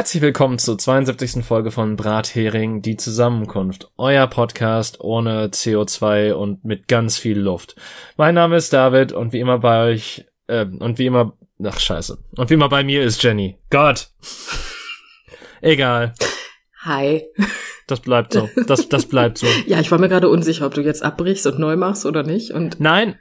Herzlich willkommen zur 72. Folge von Brathering, die Zusammenkunft. Euer Podcast ohne CO2 und mit ganz viel Luft. Mein Name ist David und wie immer bei euch, äh, und wie immer, ach scheiße. Und wie immer bei mir ist Jenny. Gott. Egal. Hi. Das bleibt so. Das, das bleibt so. ja, ich war mir gerade unsicher, ob du jetzt abbrichst und neu machst oder nicht. Und nein,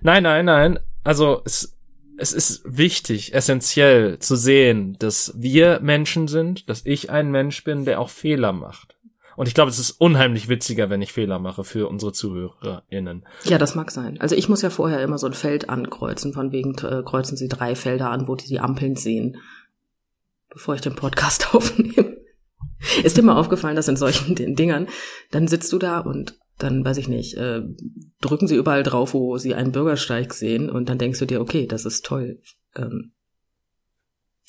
nein, nein, nein. Also es, es ist wichtig, essentiell zu sehen, dass wir Menschen sind, dass ich ein Mensch bin, der auch Fehler macht. Und ich glaube, es ist unheimlich witziger, wenn ich Fehler mache für unsere ZuhörerInnen. Ja, das mag sein. Also ich muss ja vorher immer so ein Feld ankreuzen, von wegen äh, kreuzen Sie drei Felder an, wo die die Ampeln sehen, bevor ich den Podcast aufnehme. Ist dir mal aufgefallen, dass in solchen Dingern, dann sitzt du da und dann, weiß ich nicht, äh, drücken sie überall drauf, wo sie einen Bürgersteig sehen und dann denkst du dir, okay, das ist toll. Ähm,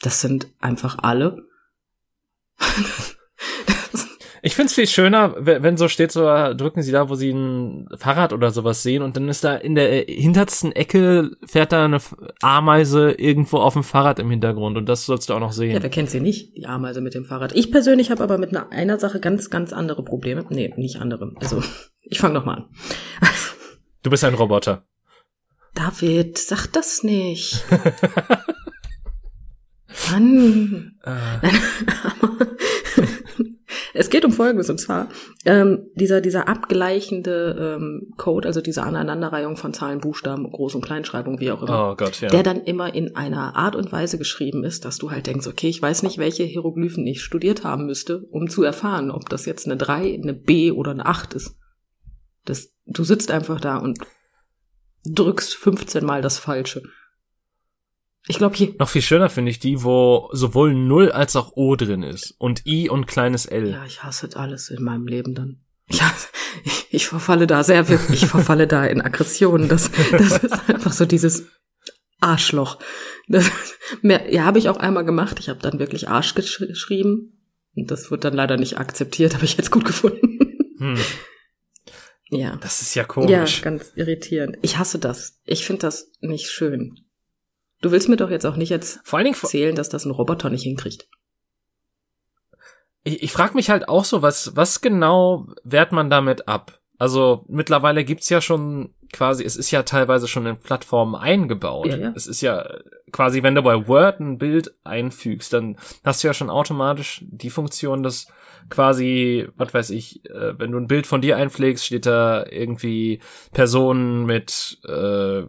das sind einfach alle. Ich find's viel schöner, wenn so steht, so drücken sie da, wo sie ein Fahrrad oder sowas sehen und dann ist da in der hintersten Ecke fährt da eine Ameise irgendwo auf dem Fahrrad im Hintergrund und das sollst du auch noch sehen. Ja, wer kennt sie nicht, die Ameise mit dem Fahrrad? Ich persönlich habe aber mit einer, einer Sache ganz, ganz andere Probleme. Nee, nicht andere. Also, ich fange noch mal an. Du bist ein Roboter. David, sag das nicht. Mann. Äh. Es geht um Folgendes, und zwar ähm, dieser, dieser abgleichende ähm, Code, also diese Aneinanderreihung von Zahlen, Buchstaben, Groß- und Kleinschreibung, wie auch immer, oh Gott, ja. der dann immer in einer Art und Weise geschrieben ist, dass du halt denkst, okay, ich weiß nicht, welche Hieroglyphen ich studiert haben müsste, um zu erfahren, ob das jetzt eine 3, eine B oder eine 8 ist. Das, du sitzt einfach da und drückst 15 Mal das Falsche. Ich glaube hier. Noch viel schöner finde ich die, wo sowohl Null als auch O drin ist. Und I und kleines L. Ja, ich hasse alles in meinem Leben dann. Ja, ich, ich verfalle da sehr wirklich, ich verfalle da in Aggressionen. Das, das ist einfach so dieses Arschloch. Das, mehr, ja, habe ich auch einmal gemacht. Ich habe dann wirklich Arsch gesch geschrieben. Und das wird dann leider nicht akzeptiert, habe ich jetzt gut gefunden. Hm. Ja. Das ist ja komisch. Ja, ganz irritierend. Ich hasse das. Ich finde das nicht schön. Du willst mir doch jetzt auch nicht jetzt Vor allen Dingen erzählen, dass das ein Roboter nicht hinkriegt. Ich, ich frage mich halt auch so, was, was genau wehrt man damit ab? Also mittlerweile gibt's ja schon quasi, es ist ja teilweise schon in Plattformen eingebaut. Ja, ja. Es ist ja quasi, wenn du bei Word ein Bild einfügst, dann hast du ja schon automatisch die Funktion, dass quasi, was weiß ich, äh, wenn du ein Bild von dir einpflegst, steht da irgendwie Personen mit äh,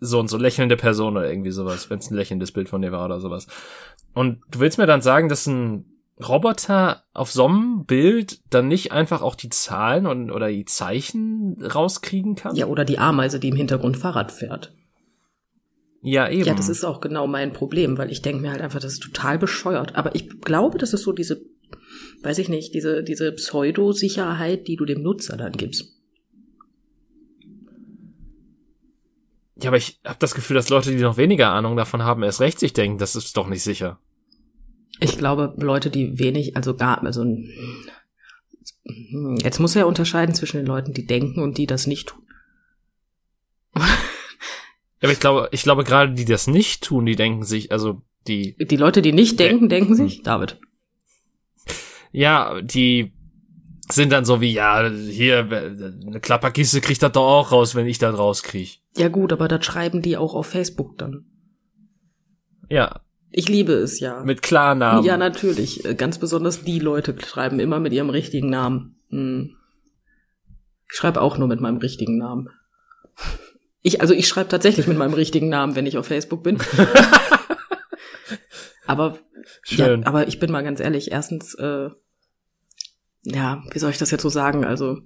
so und so lächelnde Person oder irgendwie sowas, wenn es ein lächelndes Bild von dir war oder sowas. Und du willst mir dann sagen, dass ein Roboter auf so einem Bild dann nicht einfach auch die Zahlen und, oder die Zeichen rauskriegen kann? Ja, oder die Ameise, die im Hintergrund Fahrrad fährt. Ja, eben. Ja, das ist auch genau mein Problem, weil ich denke mir halt einfach, das ist total bescheuert. Aber ich glaube, das ist so diese, weiß ich nicht, diese, diese Pseudo-Sicherheit, die du dem Nutzer dann gibst. Ja, aber ich habe das Gefühl, dass Leute, die noch weniger Ahnung davon haben, erst recht sich denken, das ist doch nicht sicher. Ich glaube, Leute, die wenig, also gar, also jetzt muss er unterscheiden zwischen den Leuten, die denken und die das nicht tun. ja, aber ich glaube, ich glaube gerade die das nicht tun, die denken sich, also die die Leute, die nicht denken, denken sich, David. Ja, die sind dann so wie, ja, hier, eine Klapperkiste kriegt das doch auch raus, wenn ich das rauskriege. Ja gut, aber das schreiben die auch auf Facebook dann. Ja. Ich liebe es ja. Mit Klarnamen. Ja, natürlich. Ganz besonders die Leute schreiben immer mit ihrem richtigen Namen. Hm. Ich schreibe auch nur mit meinem richtigen Namen. Ich, also ich schreibe tatsächlich mit meinem richtigen Namen, wenn ich auf Facebook bin. aber, Schön. Ja, aber ich bin mal ganz ehrlich, erstens, äh, ja, wie soll ich das jetzt so sagen? Also,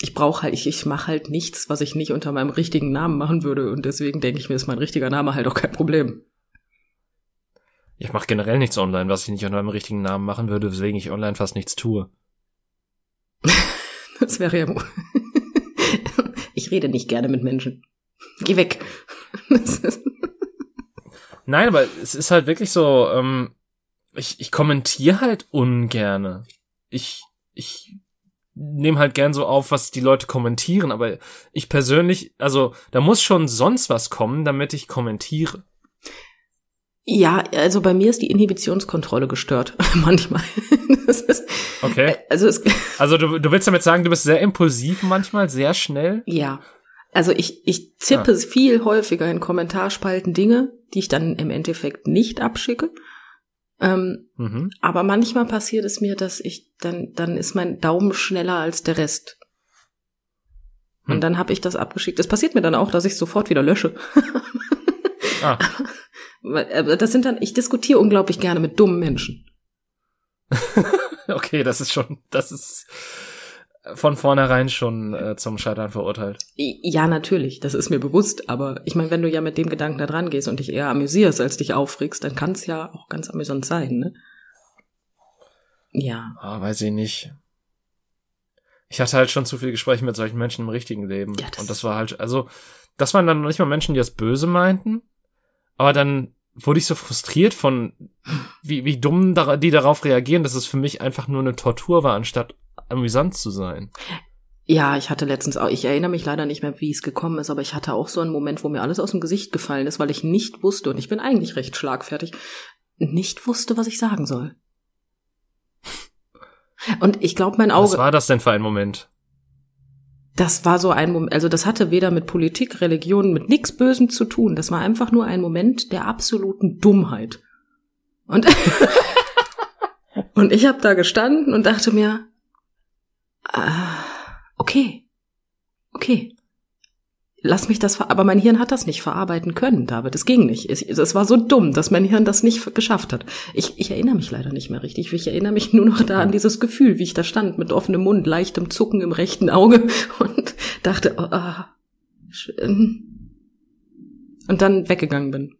ich brauche halt, ich, ich mache halt nichts, was ich nicht unter meinem richtigen Namen machen würde. Und deswegen denke ich mir, ist mein richtiger Name halt auch kein Problem. Ich mache generell nichts online, was ich nicht unter meinem richtigen Namen machen würde, weswegen ich online fast nichts tue. das wäre ja. ich rede nicht gerne mit Menschen. Geh weg. Nein, aber es ist halt wirklich so, ähm, ich, ich kommentiere halt ungerne. Ich, ich nehme halt gern so auf, was die Leute kommentieren, aber ich persönlich, also da muss schon sonst was kommen, damit ich kommentiere. Ja, also bei mir ist die Inhibitionskontrolle gestört. Manchmal. Ist, okay. Also, es, also du, du willst damit sagen, du bist sehr impulsiv manchmal, sehr schnell? Ja. Also ich, ich tippe ah. viel häufiger in Kommentarspalten Dinge, die ich dann im Endeffekt nicht abschicke. Ähm, mhm. Aber manchmal passiert es mir, dass ich dann, dann ist mein Daumen schneller als der Rest. Und hm. dann habe ich das abgeschickt. Es passiert mir dann auch, dass ich sofort wieder lösche. ah. Das sind dann, ich diskutiere unglaublich gerne mit dummen Menschen. okay, das ist schon, das ist von vornherein schon äh, zum Scheitern verurteilt. Ja, natürlich, das ist mir bewusst, aber ich meine, wenn du ja mit dem Gedanken da dran gehst und dich eher amüsierst, als dich aufregst, dann kann es ja auch ganz amüsant sein, ne? Ja. Ah, weiß ich nicht. Ich hatte halt schon zu viele Gespräche mit solchen Menschen im richtigen Leben. Ja, das und das war halt, also, das waren dann noch nicht mal Menschen, die das böse meinten, aber dann wurde ich so frustriert von, wie, wie dumm die darauf reagieren, dass es für mich einfach nur eine Tortur war, anstatt amüsant zu sein. Ja, ich hatte letztens auch, ich erinnere mich leider nicht mehr, wie es gekommen ist, aber ich hatte auch so einen Moment, wo mir alles aus dem Gesicht gefallen ist, weil ich nicht wusste, und ich bin eigentlich recht schlagfertig, nicht wusste, was ich sagen soll. Und ich glaube, mein Auge. Was war das denn für ein Moment? das war so ein Moment, also das hatte weder mit Politik, Religion, mit nichts Bösem zu tun. Das war einfach nur ein Moment der absoluten Dummheit. Und, und ich habe da gestanden und dachte mir, ah, okay, okay lass mich das, aber mein Hirn hat das nicht verarbeiten können, David. Es ging nicht. Es, war so dumm, dass mein Hirn das nicht geschafft hat. Ich, ich erinnere mich leider nicht mehr richtig. Ich erinnere mich nur noch da an dieses Gefühl, wie ich da stand, mit offenem Mund, leichtem Zucken im rechten Auge und dachte, oh, ah, schön. Und dann weggegangen bin.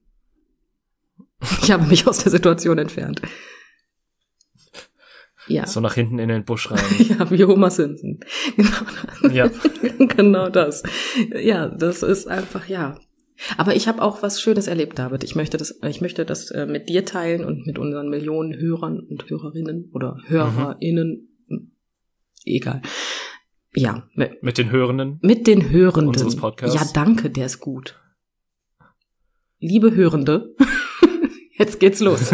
Ich habe mich aus der Situation entfernt. Ja. So nach hinten in den Busch rein. ja, wie Homer Simpson. Genau. Ja. genau das. Ja, das ist einfach, ja. Aber ich habe auch was Schönes erlebt, David. Ich möchte das, ich möchte das äh, mit dir teilen und mit unseren Millionen Hörern und Hörerinnen oder HörerInnen. Mhm. Egal. Ja. Mit, mit den Hörenden? Mit den Hörenden. Unseres Podcasts. Ja, danke, der ist gut. Liebe Hörende, jetzt geht's los.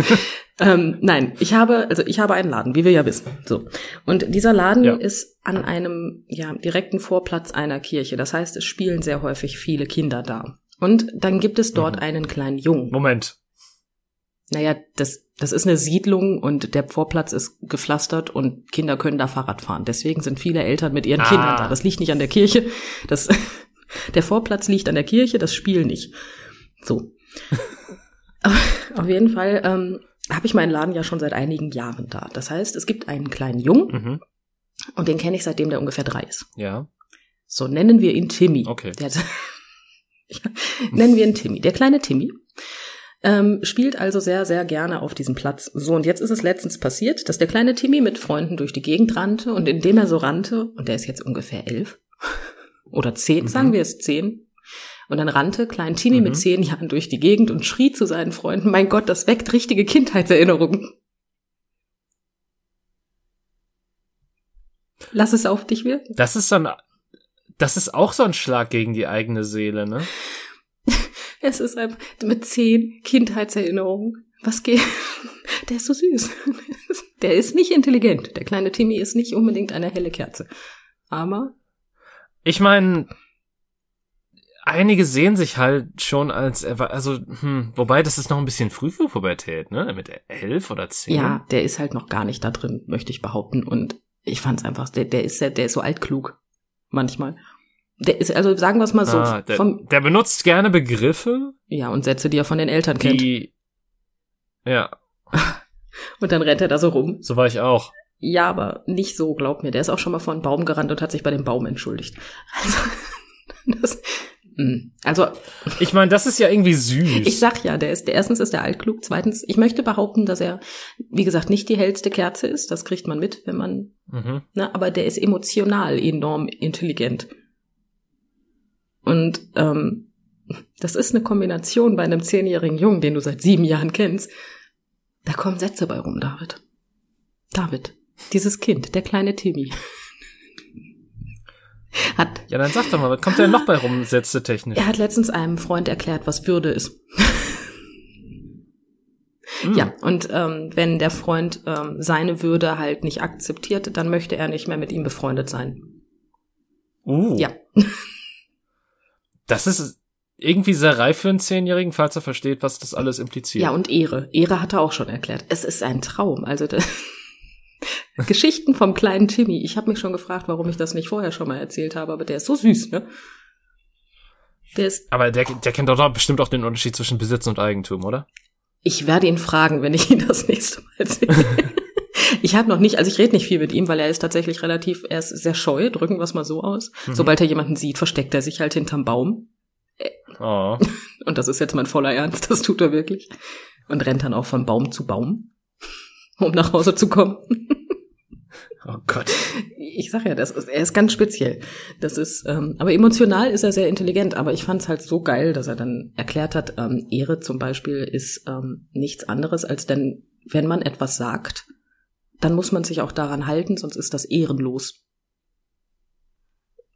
Ähm, nein, ich habe, also ich habe einen Laden, wie wir ja wissen. So. Und dieser Laden ja. ist an einem ja, direkten Vorplatz einer Kirche. Das heißt, es spielen sehr häufig viele Kinder da. Und dann gibt es dort mhm. einen kleinen Jungen. Moment. Naja, das, das ist eine Siedlung und der Vorplatz ist gepflastert und Kinder können da Fahrrad fahren. Deswegen sind viele Eltern mit ihren ah. Kindern da. Das liegt nicht an der Kirche. Das, der Vorplatz liegt an der Kirche, das Spiel nicht. So. Auf jeden Fall ähm, habe ich meinen Laden ja schon seit einigen Jahren da. Das heißt, es gibt einen kleinen Jungen mhm. und den kenne ich seitdem der ungefähr drei ist. Ja. So nennen wir ihn Timmy. Okay. Ja, nennen wir ihn Timmy. Der kleine Timmy ähm, spielt also sehr, sehr gerne auf diesem Platz. So, und jetzt ist es letztens passiert, dass der kleine Timmy mit Freunden durch die Gegend rannte und indem er so rannte, und der ist jetzt ungefähr elf oder zehn, mhm. sagen wir es zehn, und dann rannte Klein Tini mhm. mit zehn Jahren durch die Gegend und schrie zu seinen Freunden, mein Gott, das weckt richtige Kindheitserinnerungen. Lass es auf dich wirken. Das ist so ein, das ist auch so ein Schlag gegen die eigene Seele, ne? es ist einfach mit zehn Kindheitserinnerungen. Was geht? Der ist so süß. Der ist nicht intelligent. Der kleine Timmy ist nicht unbedingt eine helle Kerze. Aber. Ich meine, einige sehen sich halt schon als, also, hm, wobei das ist noch ein bisschen früh für Pubertät, ne? Mit elf oder zehn. Ja, der ist halt noch gar nicht da drin, möchte ich behaupten. Und ich fand's einfach, der, der ist, der, der ist so altklug. Manchmal. Der ist, also sagen wir es mal so. Ah, der, vom, der benutzt gerne Begriffe. Ja, und Sätze, die er von den Eltern kennt. Die, ja. und dann rennt er da so rum. So war ich auch. Ja, aber nicht so, glaub mir. Der ist auch schon mal vor einen Baum gerannt und hat sich bei dem Baum entschuldigt. Also, das. Also ich meine, das ist ja irgendwie süß. Ich sag ja, der ist der erstens ist der altklug, zweitens ich möchte behaupten, dass er wie gesagt nicht die hellste Kerze ist, das kriegt man mit, wenn man mhm. ne, aber der ist emotional enorm intelligent. Und ähm, das ist eine Kombination bei einem zehnjährigen Jungen, den du seit sieben Jahren kennst. Da kommen Sätze bei rum, David. David, dieses Kind, der kleine Timmy. Hat, ja, dann sag doch mal, was kommt denn noch bei rum, Sätze technisch? Er hat letztens einem Freund erklärt, was Würde ist. Ja, und ähm, wenn der Freund ähm, seine Würde halt nicht akzeptiert, dann möchte er nicht mehr mit ihm befreundet sein. Uh. Ja. Das ist irgendwie sehr reif für einen Zehnjährigen, falls er versteht, was das alles impliziert. Ja, und Ehre. Ehre hat er auch schon erklärt. Es ist ein Traum. Also das Geschichten vom kleinen Timmy. Ich habe mich schon gefragt, warum ich das nicht vorher schon mal erzählt habe, aber der ist so süß, ne? Der ist. Aber der, der kennt doch bestimmt auch den Unterschied zwischen Besitz und Eigentum, oder? Ich werde ihn fragen, wenn ich ihn das nächste Mal sehe. ich habe noch nicht, also ich rede nicht viel mit ihm, weil er ist tatsächlich relativ, er ist sehr scheu, drücken wir es mal so aus. Mhm. Sobald er jemanden sieht, versteckt er sich halt hinterm Baum. Oh. Und das ist jetzt mein voller Ernst, das tut er wirklich. Und rennt dann auch von Baum zu Baum, um nach Hause zu kommen. Oh Gott. Ich sag ja, das ist, er ist ganz speziell. Das ist, ähm, aber emotional ist er sehr intelligent. Aber ich fand es halt so geil, dass er dann erklärt hat, ähm, Ehre zum Beispiel ist ähm, nichts anderes als denn, wenn man etwas sagt, dann muss man sich auch daran halten, sonst ist das ehrenlos.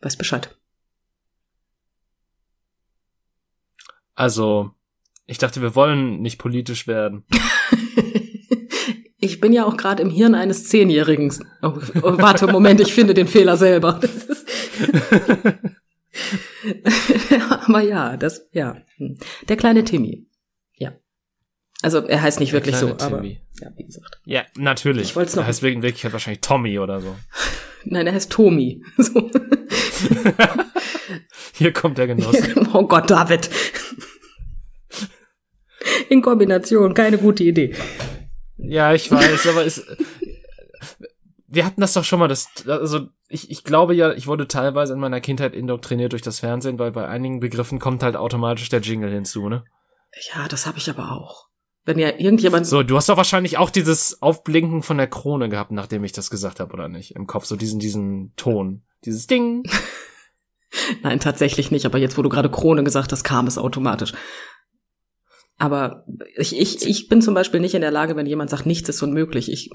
Weiß Bescheid. Also, ich dachte, wir wollen nicht politisch werden. Ich bin ja auch gerade im Hirn eines Zehnjährigen. Oh, oh, warte, Moment, ich finde den Fehler selber. Das ist Aber ja, das, ja. Der kleine Timmy. Ja. Also er heißt nicht Der wirklich so, kleine aber Timmy. ja, wie gesagt. Ja, natürlich. Ich wollt's noch- Er heißt wegen Wirklichkeit wahrscheinlich Tommy oder so. Nein, er heißt Tomi. So. Hier kommt der Genuss. oh Gott, David. In Kombination, keine gute Idee. Ja, ich weiß, aber es. Wir hatten das doch schon mal, das, also ich, ich glaube ja, ich wurde teilweise in meiner Kindheit indoktriniert durch das Fernsehen, weil bei einigen Begriffen kommt halt automatisch der Jingle hinzu, ne? Ja, das habe ich aber auch. Wenn ja irgendjemand So, du hast doch wahrscheinlich auch dieses Aufblinken von der Krone gehabt, nachdem ich das gesagt habe, oder nicht? Im Kopf, so diesen, diesen Ton. Dieses Ding. Nein, tatsächlich nicht. Aber jetzt, wo du gerade Krone gesagt hast, kam es automatisch. Aber ich, ich, ich bin zum Beispiel nicht in der Lage, wenn jemand sagt, nichts ist unmöglich. Ich,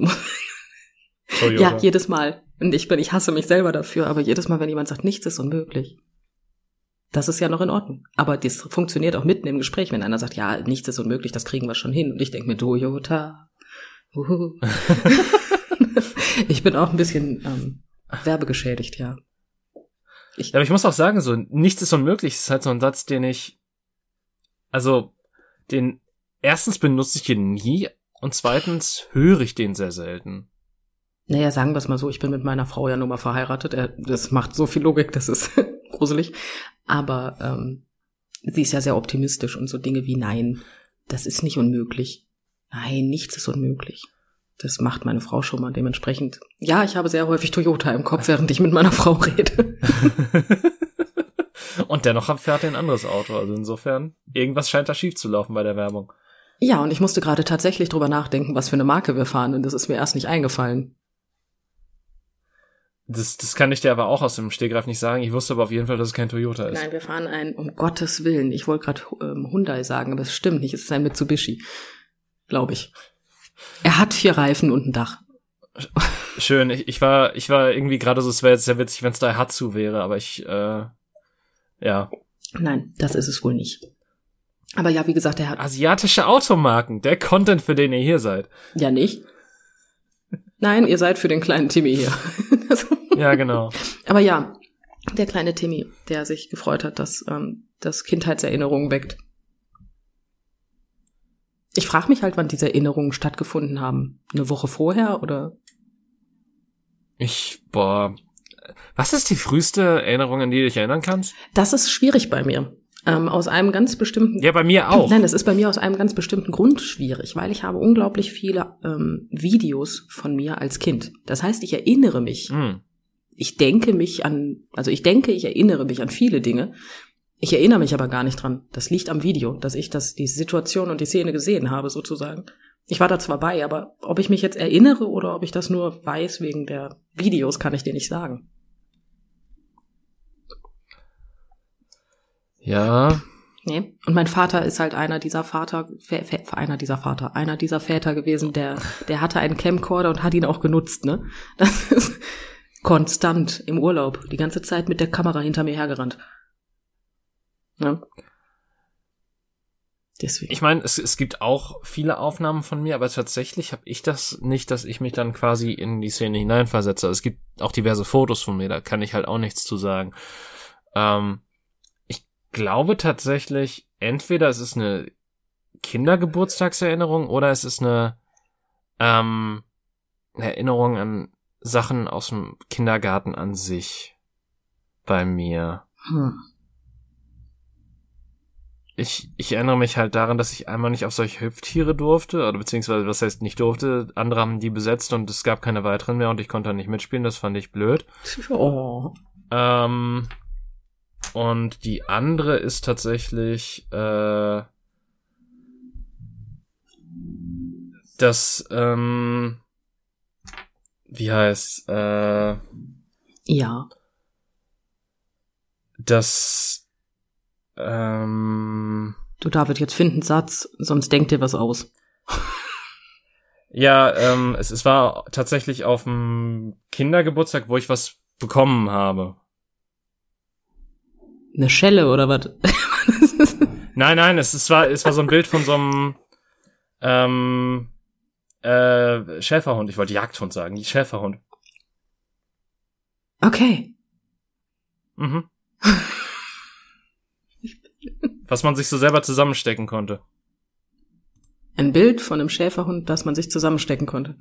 Toyota. ja, jedes Mal. Und ich bin, ich hasse mich selber dafür, aber jedes Mal, wenn jemand sagt, nichts ist unmöglich. Das ist ja noch in Ordnung. Aber das funktioniert auch mitten im Gespräch, wenn einer sagt, ja, nichts ist unmöglich, das kriegen wir schon hin. Und ich denke mir, Toyota. Uhu. ich bin auch ein bisschen ähm, werbegeschädigt, ja. Ja, aber ich muss auch sagen, so, nichts ist unmöglich. ist halt so ein Satz, den ich, also, den, erstens benutze ich ihn nie und zweitens höre ich den sehr selten. Naja, sagen wir es mal so, ich bin mit meiner Frau ja nun mal verheiratet. Er- Das macht so viel Logik, das ist gruselig. Aber ähm, sie ist ja sehr optimistisch und so Dinge wie Nein, das ist nicht unmöglich. Nein, nichts ist unmöglich. Das macht meine Frau schon mal dementsprechend. Ja, ich habe sehr häufig Toyota im Kopf, während ich mit meiner Frau rede. und dennoch fährt er ein anderes Auto. Also insofern, irgendwas scheint da schief zu laufen bei der Werbung. Ja, und ich musste gerade tatsächlich drüber nachdenken, was für eine Marke wir fahren, und das ist mir erst nicht eingefallen. Das, das kann ich dir aber auch aus dem Stegreif nicht sagen. Ich wusste aber auf jeden Fall, dass es kein Toyota ist. Nein, wir fahren ein, um Gottes Willen, ich wollte gerade ähm, Hyundai sagen, aber es stimmt nicht, es ist ein Mitsubishi. Glaube ich. Er hat vier Reifen und ein Dach. Schön. Ich, ich war, ich war irgendwie gerade so, es wäre jetzt sehr witzig, wenn es Daihatsu wäre, aber ich, äh, ja. Nein, das ist es wohl nicht. Aber ja, wie gesagt, er hat Asiatische Automarken, der Content, für den ihr hier seid. ja nicht. Nein, ihr seid für den kleinen Timmy hier. Das- Ja, genau. aber ja, der kleine Timmy, der sich gefreut hat, dass ähm, das Kindheitserinnerungen weckt. Ich frage mich halt, wann diese Erinnerungen stattgefunden haben. Eine Woche vorher oder? Ich, boah. Was ist die früheste Erinnerung, an die du dich erinnern kannst? Das ist schwierig bei mir. Ähm, aus einem ganz bestimmten Ja, bei mir auch. Nein, das ist bei mir aus einem ganz bestimmten Grund schwierig, weil ich habe unglaublich viele ähm, Videos von mir als Kind. Das heißt, ich erinnere mich. Hm. Ich denke mich an, also ich denke, ich erinnere mich an viele Dinge. Ich erinnere mich aber gar nicht dran. Das liegt am Video, dass ich das, die Situation und die Szene gesehen habe, sozusagen. Ich war da zwar bei, aber ob ich mich jetzt erinnere oder ob ich das nur weiß wegen der Videos, kann ich dir nicht sagen. Ja. Nee. Und mein Vater ist halt einer dieser Vater, einer dieser Vater, einer dieser Väter gewesen, der, der hatte einen Camcorder und hat ihn auch genutzt, ne? Das ist konstant im Urlaub, die ganze Zeit mit der Kamera hinter mir hergerannt. Ne? Deswegen. Ich meine, es, es gibt auch viele Aufnahmen von mir, aber tatsächlich habe ich das nicht, dass ich mich dann quasi in die Szene hineinversetze. Es gibt auch diverse Fotos von mir, da kann ich halt auch nichts zu sagen. Ähm, glaube tatsächlich, entweder es ist eine Kindergeburtstagserinnerung oder es ist eine, ähm, Erinnerung an Sachen aus dem Kindergarten an sich bei mir. Hm. Ich, ich erinnere mich halt daran, dass ich einmal nicht auf solche Hüpftiere durfte, oder beziehungsweise was heißt nicht durfte, andere haben die besetzt und es gab keine weiteren mehr und ich konnte da nicht mitspielen, das fand ich blöd. Oh. Ähm, und die andere ist tatsächlich, äh, das, ähm, wie heißt, äh, Ja. das, ähm, Du David, jetzt find einen Satz, sonst denk dir was aus. ja, ähm, es, es war tatsächlich auf dem Kindergeburtstag, wo ich was bekommen habe. Eine Schelle oder was? Nein, nein, es, es war, es war so ein Bild von so einem, ähm, äh, Schäferhund. Ich wollte Jagdhund sagen, die Schäferhund. okay. Mhm. Was man sich so selber zusammenstecken konnte. Ein Bild von einem Schäferhund, das man sich zusammenstecken konnte.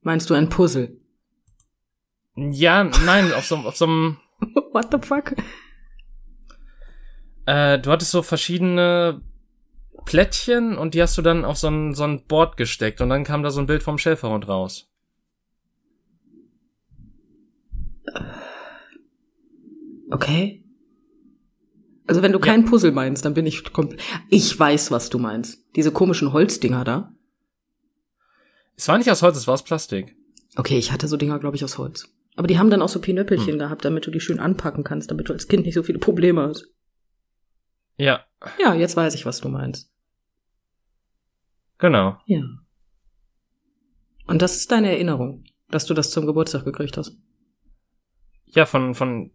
Meinst du ein Puzzle? Ja, nein, auf so, auf so einem, What the fuck? äh, du hattest so verschiedene Plättchen und die hast du dann auf so ein, so ein Board gesteckt und dann kam da so ein Bild vom Schäferhund raus. Okay. Also wenn du Ja. kein Puzzle meinst, dann bin ich komplett. Ich weiß, was du meinst. Diese komischen Holzdinger da. Es war nicht aus Holz, es war aus Plastik. Okay, ich hatte so Dinger, glaube ich, aus Holz. Aber die haben dann auch so Pinöppelchen gehabt, damit du die schön anpacken kannst, damit du als Kind nicht so viele Probleme hast. Ja, Ja, jetzt weiß ich, was du meinst. genau. Ja. Und das ist deine Erinnerung, dass du das zum Geburtstag gekriegt hast. Ja, von, von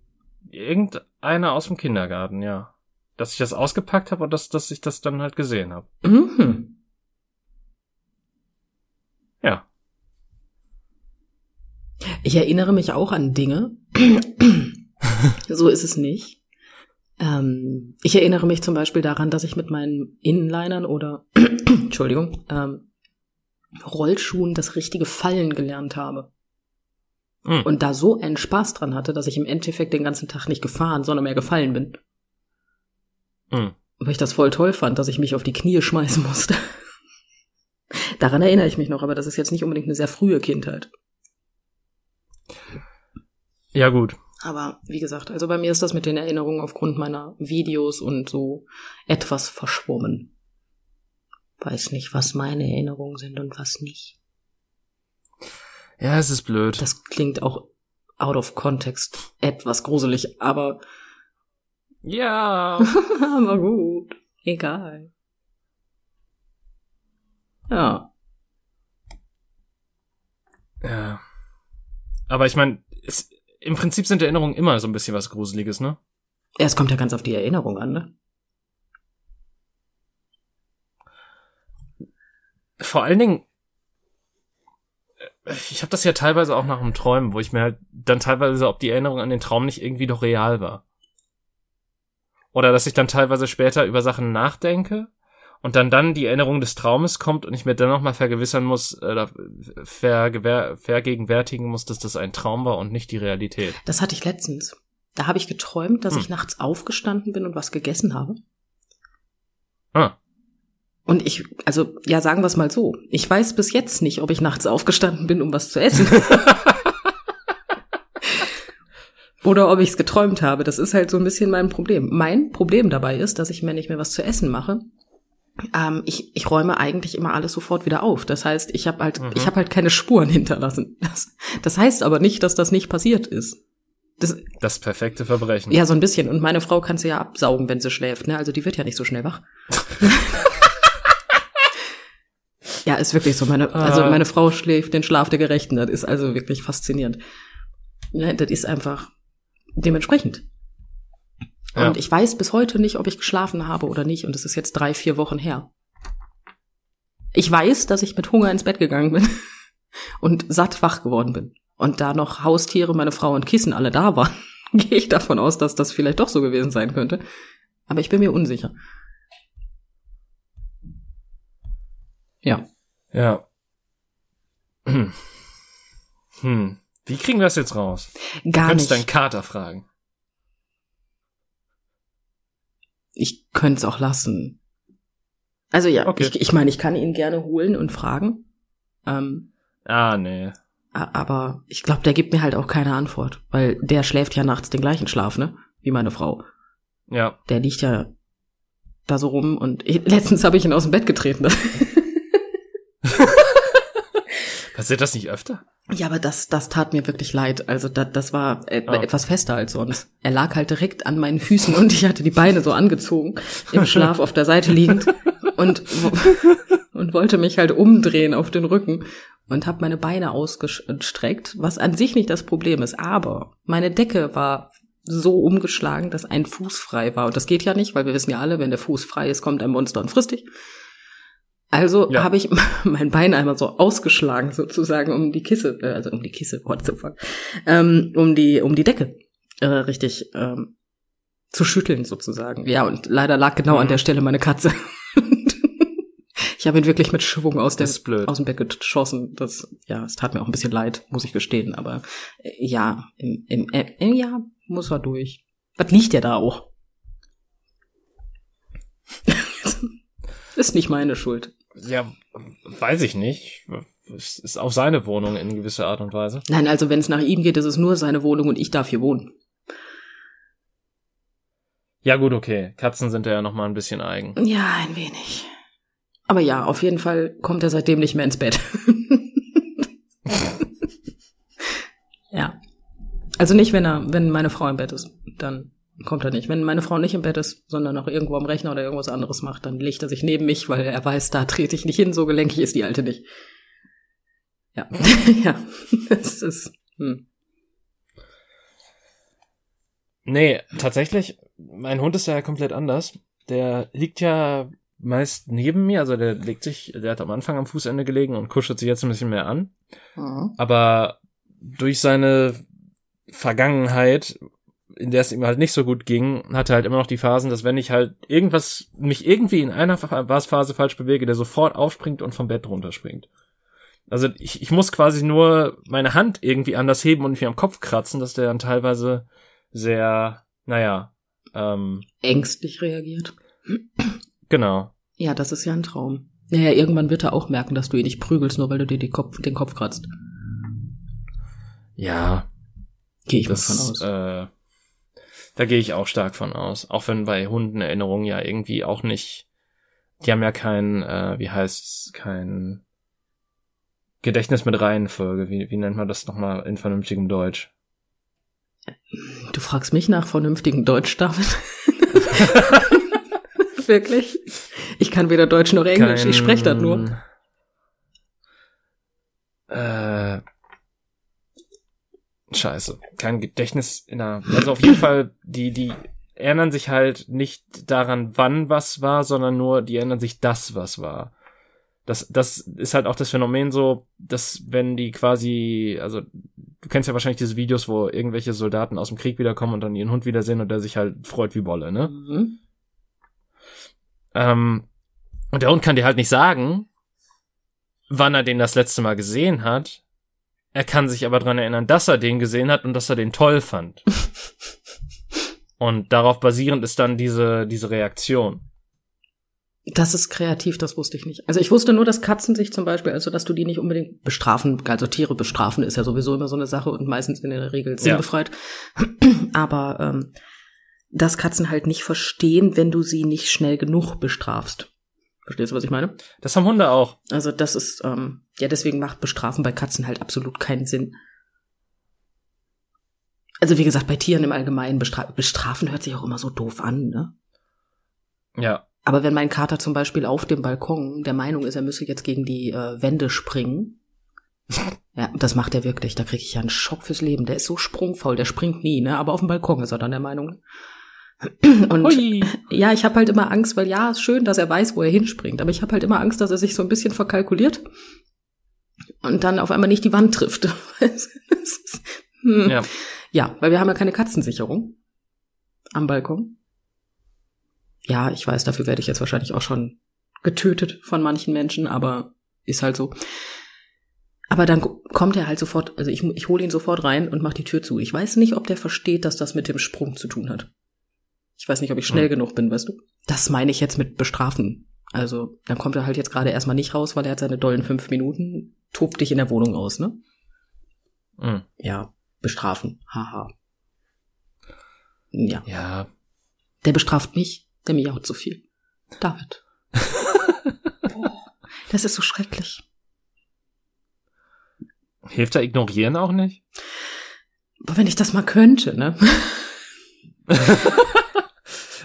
irgendeiner aus dem Kindergarten, ja. Dass ich das ausgepackt habe und dass, dass ich das dann halt gesehen habe. Mhm. Ja. Ich erinnere mich auch an Dinge. so ist es nicht. Ähm, ich erinnere mich zum Beispiel daran, dass ich mit meinen Inlinern oder Entschuldigung, ähm, Rollschuhen das richtige Fallen gelernt habe. Mhm. Und da so einen Spaß dran hatte, dass ich im Endeffekt den ganzen Tag nicht gefahren, sondern mehr gefallen bin. Mhm. Weil ich das voll toll fand, dass ich mich auf die Knie schmeißen musste. Daran erinnere ich mich noch, aber das ist jetzt nicht unbedingt eine sehr frühe Kindheit. Ja, gut. Aber wie gesagt, also bei mir ist das mit den Erinnerungen aufgrund meiner Videos und so etwas verschwommen. Weiß nicht, was meine Erinnerungen sind und was nicht. Ja, es ist blöd. Das klingt auch out of context etwas gruselig, aber, ja. aber gut. Egal. Ja. Ja. Aber ich meine, im Prinzip sind Erinnerungen immer so ein bisschen was Gruseliges, ne? Ja, Es kommt ja ganz auf die Erinnerung an, ne? Vor allen Dingen, äh, ich habe das ja teilweise auch nach dem Träumen, wo ich mir halt dann teilweise, ob die Erinnerung an den Traum nicht irgendwie doch real war. Oder dass ich dann teilweise später über Sachen nachdenke und dann dann die Erinnerung des Traumes kommt und ich mir dann nochmal vergewissern muss, äh, vergewer- vergegenwärtigen muss, dass das ein Traum war und nicht die Realität. Das hatte ich letztens. Da habe ich geträumt, dass Hm. ich nachts aufgestanden bin und was gegessen habe. Ah, Und ich, also, ja, sagen wir es mal so. Ich weiß bis jetzt nicht, ob ich nachts aufgestanden bin, um was zu essen. Oder ob ich es geträumt habe. Das ist halt so ein bisschen mein Problem. Mein Problem dabei ist, dass ich mir nicht mehr was zu essen mache. Ähm, ich, ich räume eigentlich immer alles sofort wieder auf. Das heißt, ich habe halt, Mhm. ich habe halt keine Spuren hinterlassen. Das, das heißt aber nicht, dass das nicht passiert ist. Das, das perfekte Verbrechen. ja, so ein bisschen. Und meine Frau kann sie ja absaugen, wenn sie schläft. Ne? Also die wird ja nicht so schnell wach. ja, ist wirklich so. Meine, also Ah. meine Frau schläft den Schlaf der Gerechten. Das ist also wirklich faszinierend. Ja, das ist einfach dementsprechend. Und Ja. ich weiß bis heute nicht, ob ich geschlafen habe oder nicht. Und es ist jetzt drei, vier Wochen her. Ich weiß, dass ich mit Hunger ins Bett gegangen bin und satt wach geworden bin. Und da noch Haustiere, meine Frau und Kissen alle da waren, gehe ich davon aus, dass das vielleicht doch so gewesen sein könnte. Aber ich bin mir unsicher. Ja. Ja. Hm. Hm. Wie kriegen wir das jetzt raus? Du Gar könntest deinen nicht. Kater fragen. Ich könnte es auch lassen. Also ja, Okay. ich, ich meine, ich kann ihn gerne holen und fragen. Ähm, Ah, nee. aber ich glaube, der gibt mir halt auch keine Antwort, weil der schläft ja nachts den gleichen Schlaf, ne? Wie meine Frau. Ja. Der liegt ja da so rum und letztens habe ich ihn aus dem Bett getreten. Passiert das nicht öfter? ja, aber das, das tat mir wirklich leid. Also das, das war äh, Ah. etwas fester als sonst. Er lag halt direkt an meinen Füßen und ich hatte die Beine so angezogen, im Schlaf auf der Seite liegend und, und wollte mich halt umdrehen auf den Rücken und habe meine Beine ausgestreckt, was an sich nicht das Problem ist. Aber meine Decke war so umgeschlagen, dass ein Fuß frei war. Und das geht ja nicht, weil wir wissen ja alle, wenn der Fuß frei ist, kommt ein Monster und frisst dich. Also Ja. habe ich mein Bein einmal so ausgeschlagen, sozusagen, um die Kisse, äh, also um die Kisse, what the fuck, ähm, um die, um die Decke äh, richtig ähm, zu schütteln, sozusagen. Ja, und leider lag genau an Mhm. der Stelle meine Katze. ich habe ihn wirklich mit Schwung aus, der, aus dem Bett geschossen. Das, ja, es tat mir auch ein bisschen leid, muss ich gestehen. Aber äh, ja, im, im, äh, im Jahr muss er durch. Was liegt der da auch? ist nicht meine Schuld. Ja, weiß ich nicht. Es ist auch seine Wohnung in gewisser Art und Weise. Nein, also wenn es nach ihm geht, ist es nur seine Wohnung und ich darf hier wohnen. Ja, gut, okay. Katzen sind ja noch mal ein bisschen eigen. Ja, ein wenig. Aber ja, auf jeden Fall kommt er seitdem nicht mehr ins Bett. ja. Also nicht, wenn er, wenn meine Frau im Bett ist, dann kommt er nicht. Wenn meine Frau nicht im Bett ist, sondern noch irgendwo am Rechner oder irgendwas anderes macht, dann legt er sich neben mich, weil er weiß, da trete ich nicht hin, so gelenkig ist die Alte nicht. Ja. ja. Das ist. Hm. Nee, tatsächlich, mein Hund ist ja komplett anders. Der liegt ja meist neben mir, also der legt sich, der hat am Anfang am Fußende gelegen und kuschelt sich jetzt ein bisschen mehr an. Mhm. Aber durch seine Vergangenheit, in der es ihm halt nicht so gut ging, hat er halt immer noch die Phasen, dass wenn ich halt irgendwas, mich irgendwie in einer Phase falsch bewege, der sofort aufspringt und vom Bett runterspringt. Also ich, ich muss quasi nur meine Hand irgendwie anders heben und mich am Kopf kratzen, dass der dann teilweise sehr, naja, ähm, Ängstlich reagiert. genau. Ja, das ist ja ein Traum. Naja, irgendwann wird er auch merken, dass du ihn nicht prügelst, nur weil du dir die Kopf, den Kopf kratzt. Ja, Gehe ich das, mal von aus. äh, da gehe ich auch stark von aus. Auch wenn bei Hunden Erinnerungen ja irgendwie auch nicht, die haben ja kein, äh, wie heißt's, kein Gedächtnis mit Reihenfolge. Wie, wie nennt man das nochmal in vernünftigem Deutsch? Du fragst mich nach vernünftigen Deutsch, David. Wirklich? Ich kann weder Deutsch noch Englisch, ich spreche das nur. Äh, scheiße. Kein Gedächtnis in der, also auf jeden Fall, die, die erinnern sich halt nicht daran, wann was war, sondern nur, die erinnern sich das, was war. Das, das ist halt auch das Phänomen so, dass wenn die quasi, also du kennst ja wahrscheinlich diese Videos, wo irgendwelche Soldaten aus dem Krieg wiederkommen und dann ihren Hund wiedersehen und der sich halt freut wie Bolle, ne? Mhm. Ähm, und der Hund kann dir halt nicht sagen, wann er den das letzte Mal gesehen hat. Er kann sich aber dran erinnern, dass er den gesehen hat und dass er den toll fand. und darauf basierend ist dann diese, diese Reaktion. Das ist kreativ, das wusste ich nicht. Also ich wusste nur, dass Katzen sich zum Beispiel, also dass du die nicht unbedingt bestrafen, also Tiere bestrafen ist ja sowieso immer so eine Sache und meistens in der Regel sinnbefreit. Aber ähm, dass Katzen halt nicht verstehen, wenn du sie nicht schnell genug bestrafst. Verstehst du, was ich meine? Das haben Hunde auch. Also das ist, ähm, ja, deswegen macht Bestrafen bei Katzen halt absolut keinen Sinn. Also wie gesagt, bei Tieren im Allgemeinen, bestra bestrafen hört sich auch immer so doof an, ne? Ja. Aber wenn mein Kater zum Beispiel auf dem Balkon der Meinung ist, er müsse jetzt gegen die äh, Wände springen, ja, das macht er wirklich, da kriege ich ja einen Schock fürs Leben. Der ist so sprungfaul, der springt nie, ne? Aber auf dem Balkon ist er dann der Meinung. Und Hui. ja, ich habe halt immer Angst, weil ja, ist schön, dass er weiß, wo er hinspringt, aber ich habe halt immer Angst, dass er sich so ein bisschen verkalkuliert und dann auf einmal nicht die Wand trifft. hm. ja. ja, weil wir haben ja keine Katzensicherung am Balkon. Ja, ich weiß, dafür werde ich jetzt wahrscheinlich auch schon getötet von manchen Menschen, aber ist halt so. Aber dann kommt er halt sofort, also ich, ich hole ihn sofort rein und mache die Tür zu. Ich weiß nicht, ob der versteht, dass das mit dem Sprung zu tun hat. Ich weiß nicht, ob ich schnell hm. genug bin, weißt du? Das meine ich jetzt mit bestrafen. Also, dann kommt er halt jetzt gerade erstmal nicht raus, weil er hat seine dollen fünf Minuten, tobt dich in der Wohnung aus, ne? Hm. Ja, bestrafen. Haha. Ja. Ja. Der bestraft mich, der auch zu viel. David. das ist so schrecklich. Hilft da ignorieren auch nicht? Aber wenn ich das mal könnte, ne?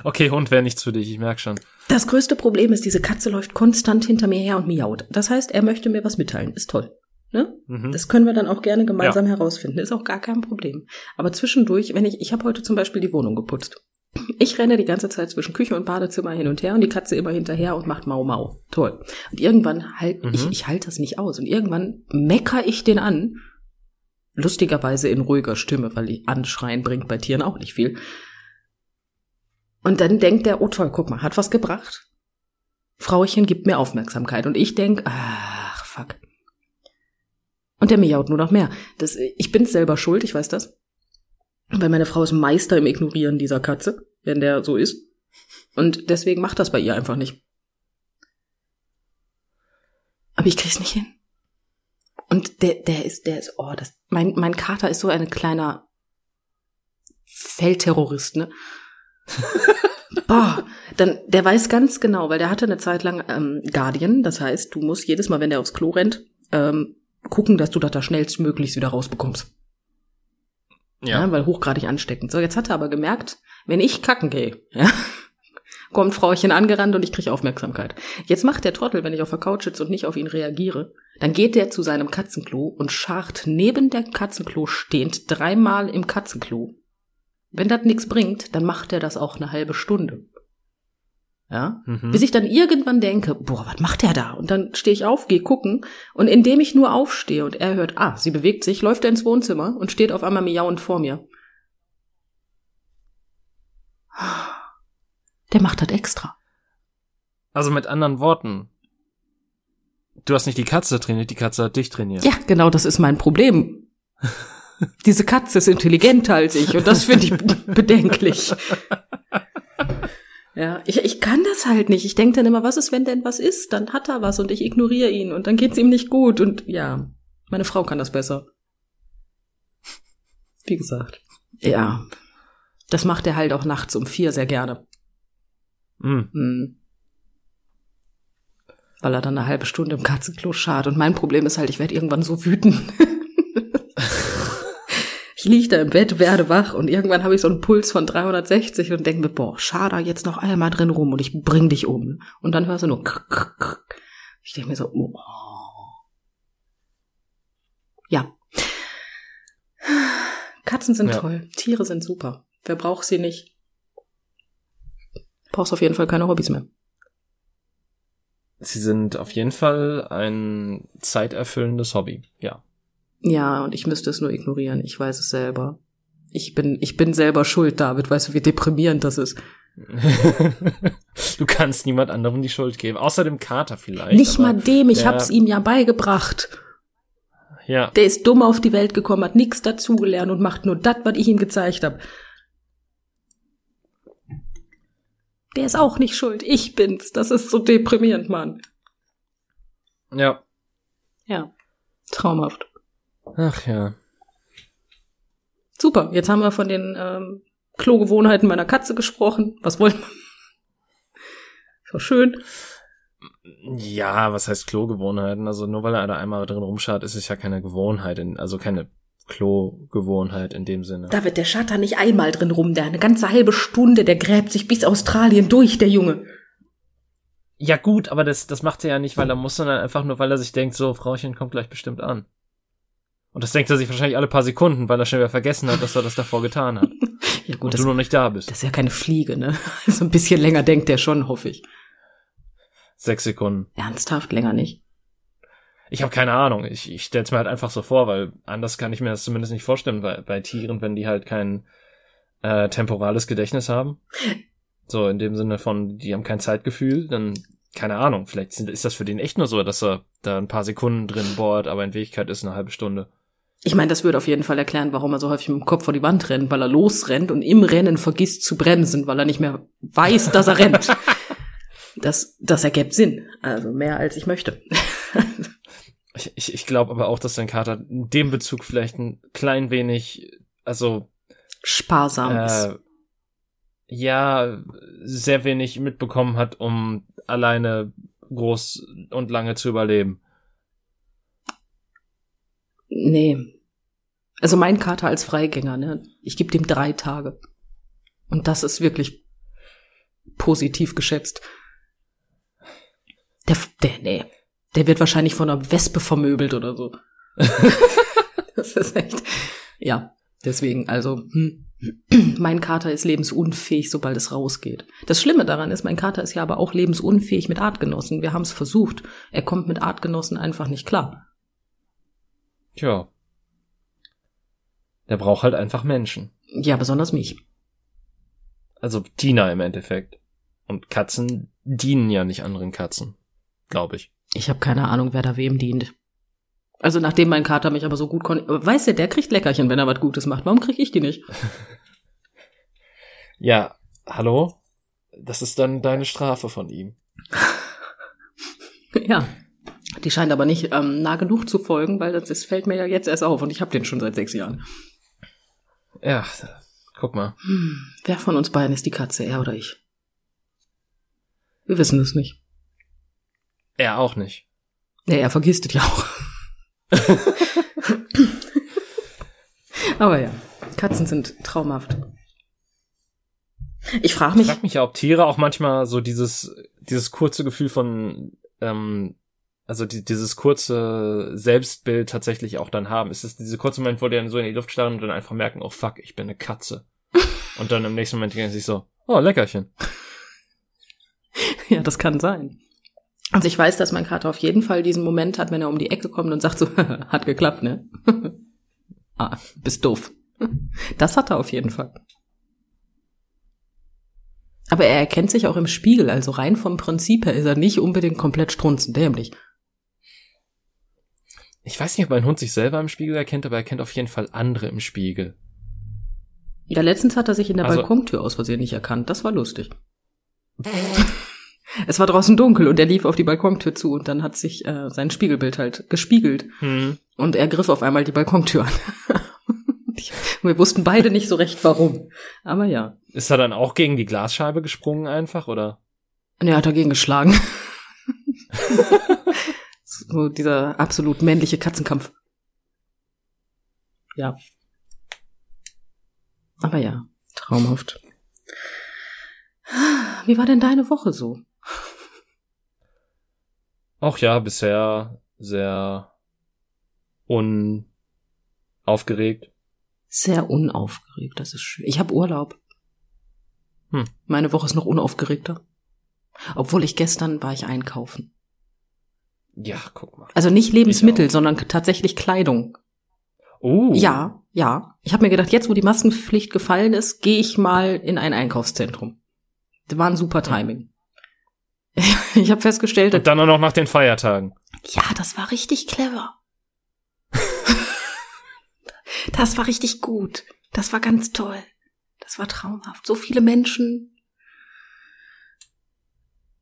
okay, Hund wäre nichts für dich, ich merk schon. Das größte Problem ist, diese Katze läuft konstant hinter mir her und miaut. Das heißt, er möchte mir was mitteilen. Ist toll. Ne? Mhm. Das können wir dann auch gerne gemeinsam ja. herausfinden. Ist auch gar kein Problem. Aber zwischendurch, wenn ich, ich habe heute zum Beispiel die Wohnung geputzt. Ich renne die ganze Zeit zwischen Küche und Badezimmer hin und her und die Katze immer hinterher und macht Mau Mau. Toll. Und irgendwann halt, mhm. ich, ich halte das nicht aus. Und irgendwann mecker ich den an. Lustigerweise in ruhiger Stimme, weil die Anschreien bringt bei Tieren auch nicht viel. Und dann denkt der, oh toll, guck mal, hat was gebracht. Frauchen gibt mir Aufmerksamkeit. Und ich denk, ach, fuck. Und der miaut nur noch mehr. Das, ich bin selber schuld, ich weiß das. Weil meine Frau ist Meister im Ignorieren dieser Katze, wenn der so ist. Und deswegen macht das bei ihr einfach nicht. Aber ich krieg's nicht hin. Und der, der ist, der ist, oh, das, mein, mein Kater ist so ein kleiner Feldterrorist, ne? Boah, dann, der weiß ganz genau, weil der hatte eine Zeit lang ähm, Guardian, das heißt, du musst jedes Mal, wenn der aufs Klo rennt, ähm, gucken, dass du das da schnellstmöglichst wieder rausbekommst. Ja. ja. Weil hochgradig ansteckend. So, jetzt hat er aber gemerkt, wenn ich kacken gehe, ja, kommt Frauchen angerannt und ich kriege Aufmerksamkeit. Jetzt macht der Trottel, wenn ich auf der Couch sitze und nicht auf ihn reagiere, dann geht der zu seinem Katzenklo und scharrt neben der Katzenklo stehend dreimal im Katzenklo. Wenn das nichts bringt, dann macht er das auch eine halbe Stunde. Ja? Mhm. Bis ich dann irgendwann denke, boah, was macht der da? Und dann stehe ich auf, gehe gucken und indem ich nur aufstehe und er hört, ah, sie bewegt sich, läuft er ins Wohnzimmer und steht auf einmal miauend vor mir. Der macht das extra. Also mit anderen Worten, du hast nicht die Katze trainiert, die Katze hat dich trainiert. Ja, genau, das ist mein Problem. Diese Katze ist intelligenter als ich und das finde ich bedenklich. Ja, ich, ich kann das halt nicht. Ich denke dann immer, was ist, wenn denn was ist? Dann hat er was und ich ignoriere ihn und dann geht's ihm nicht gut. Und ja, meine Frau kann das besser. Wie gesagt. Ja. Das macht er halt auch nachts um vier sehr gerne. Mhm. Mhm. Weil er dann eine halbe Stunde im Katzenklo schart. Und mein Problem ist halt, ich werde irgendwann so wütend. Ich liege da im Bett, werde wach und irgendwann habe ich so einen Puls von 360 und denke mir, boah, schade jetzt noch einmal drin rum und ich bring dich um. Und dann hörst du nur Ich denke mir so, oh. Ja. Katzen sind ja. toll, Tiere sind super. Wer braucht sie nicht? Brauchst auf jeden Fall keine Hobbys mehr. Sie sind auf jeden Fall ein zeiterfüllendes Hobby, ja. Ja, und ich müsste es nur ignorieren. Ich weiß es selber. Ich bin, ich bin selber schuld, David. Weißt du, wie deprimierend das ist? du kannst niemand anderem die Schuld geben. Außer dem Kater vielleicht. Nicht mal dem. Ich hab's ihm ja beigebracht. Ja. Der ist dumm auf die Welt gekommen, hat nichts dazugelernt und macht nur das, was ich ihm gezeigt habe. Der ist auch nicht schuld. Ich bin's. Das ist so deprimierend, Mann. Ja. Ja. Traumhaft. Ach ja. Super, jetzt haben wir von den ähm, Klogewohnheiten meiner Katze gesprochen. Was wollen wir? So schön. Ja, was heißt Klogewohnheiten? Also nur weil er da einmal drin rumschaut, ist es ja keine Gewohnheit, in, also keine Klogewohnheit in dem Sinne. Da wird der Schatter nicht einmal drin rum, der eine ganze halbe Stunde, der gräbt sich bis Australien durch, der Junge. Ja gut, aber das, das macht er ja nicht, weil er muss, sondern einfach nur, weil er sich denkt, so, Frauchen kommt gleich bestimmt an. Und das denkt er sich wahrscheinlich alle paar Sekunden, weil er schon wieder vergessen hat, dass er das davor getan hat. Ja gut, und das, du noch nicht da bist. das ist ja keine Fliege, ne? Also ein bisschen länger denkt der schon, hoffe ich. Sechs Sekunden. Ernsthaft, länger nicht. Ich habe keine Ahnung. Ich, ich stell's mir halt einfach so vor, weil anders kann ich mir das zumindest nicht vorstellen bei, bei Tieren, wenn die halt kein äh, temporales Gedächtnis haben. So in dem Sinne von, die haben kein Zeitgefühl, dann keine Ahnung. Vielleicht sind, ist das für den echt nur so, dass er da ein paar Sekunden drin bohrt, aber in Wirklichkeit ist eine halbe Stunde. Ich meine, das würde auf jeden Fall erklären, warum er so häufig mit dem Kopf vor die Wand rennt, weil er losrennt und im Rennen vergisst zu bremsen, weil er nicht mehr weiß, dass er rennt. Das, das ergibt Sinn. Also mehr als ich möchte. Ich, ich, ich glaube aber auch, dass dein Kater in dem Bezug vielleicht ein klein wenig, also Sparsam ist. äh, ja, sehr wenig mitbekommen hat, um alleine groß und lange zu überleben. Nee. Also mein Kater als Freigänger, ne? Ich gebe dem drei Tage. Und das ist wirklich positiv geschätzt. Der, der, nee. Der wird wahrscheinlich von einer Wespe vermöbelt oder so. das ist echt. Ja, deswegen, also, hm. mein Kater ist lebensunfähig, sobald es rausgeht. Das Schlimme daran ist, mein Kater ist ja aber auch lebensunfähig mit Artgenossen. Wir haben es versucht. Er kommt mit Artgenossen einfach nicht klar. Tja. Der braucht halt einfach Menschen. Ja, besonders mich. Also Tina im Endeffekt. Und Katzen dienen ja nicht anderen Katzen. Glaube ich. Ich habe keine Ahnung, wer da wem dient. Also nachdem mein Kater mich aber so gut konnte, weißt du, der kriegt Leckerchen, wenn er was Gutes macht. Warum krieg ich die nicht? Ja, hallo? Das ist dann deine Strafe von ihm. ja. Die scheint aber nicht ähm, nah genug zu folgen, weil das, das fällt mir ja jetzt erst auf und ich habe den schon seit sechs Jahren. Ja, guck mal. Hm, wer von uns beiden ist die Katze, er oder ich? Wir wissen es nicht. Er auch nicht. Ja, er vergisst es ja auch. aber ja, Katzen sind traumhaft. Ich frage Ich mich, frag mich ja, ob Tiere auch manchmal so dieses, dieses kurze Gefühl von, ähm, also die, dieses kurze Selbstbild tatsächlich auch dann haben. Ist es diese kurze Moment, wo die dann so in die Luft starren und dann einfach merken, oh fuck, ich bin eine Katze. und dann im nächsten Moment denken sie sich so, oh, Leckerchen. Ja, das kann sein. Also ich weiß, dass mein Kater auf jeden Fall diesen Moment hat, wenn er um die Ecke kommt und sagt so, hat geklappt, ne? ah, bist doof. Das hat er auf jeden Fall. Aber er erkennt sich auch im Spiegel, also rein vom Prinzip her ist er nicht unbedingt komplett strunzendämlich. Ich weiß nicht, ob mein Hund sich selber im Spiegel erkennt, aber er kennt auf jeden Fall andere im Spiegel. Ja, letztens hat er sich in der Also- Balkontür aus Versehen nicht erkannt. Das war lustig. es war draußen dunkel und er lief auf die Balkontür zu und dann hat sich äh, sein Spiegelbild halt gespiegelt. Hm. Und er griff auf einmal die Balkontür an. Wir wussten beide nicht so recht warum. Aber ja. Ist er dann auch gegen die Glasscheibe gesprungen einfach, oder? Und er hat dagegen geschlagen. so dieser absolut männliche Katzenkampf. Ja. Aber ja, traumhaft. Wie war denn deine Woche so? Auch ja, bisher sehr unaufgeregt. Sehr unaufgeregt, das ist schön. Ich habe Urlaub. Hm. Meine Woche ist noch unaufgeregter. Obwohl ich gestern war ich einkaufen. Ja, guck mal. Also nicht Lebensmittel, sondern tatsächlich Kleidung. Oh. Ja, ja. Ich habe mir gedacht, jetzt wo die Maskenpflicht gefallen ist, gehe ich mal in ein Einkaufszentrum. Das war ein super Timing. Ich habe festgestellt, Und dann auch noch nach den Feiertagen. ja, das war richtig clever. das war richtig gut. Das war ganz toll. Das war traumhaft. So viele Menschen.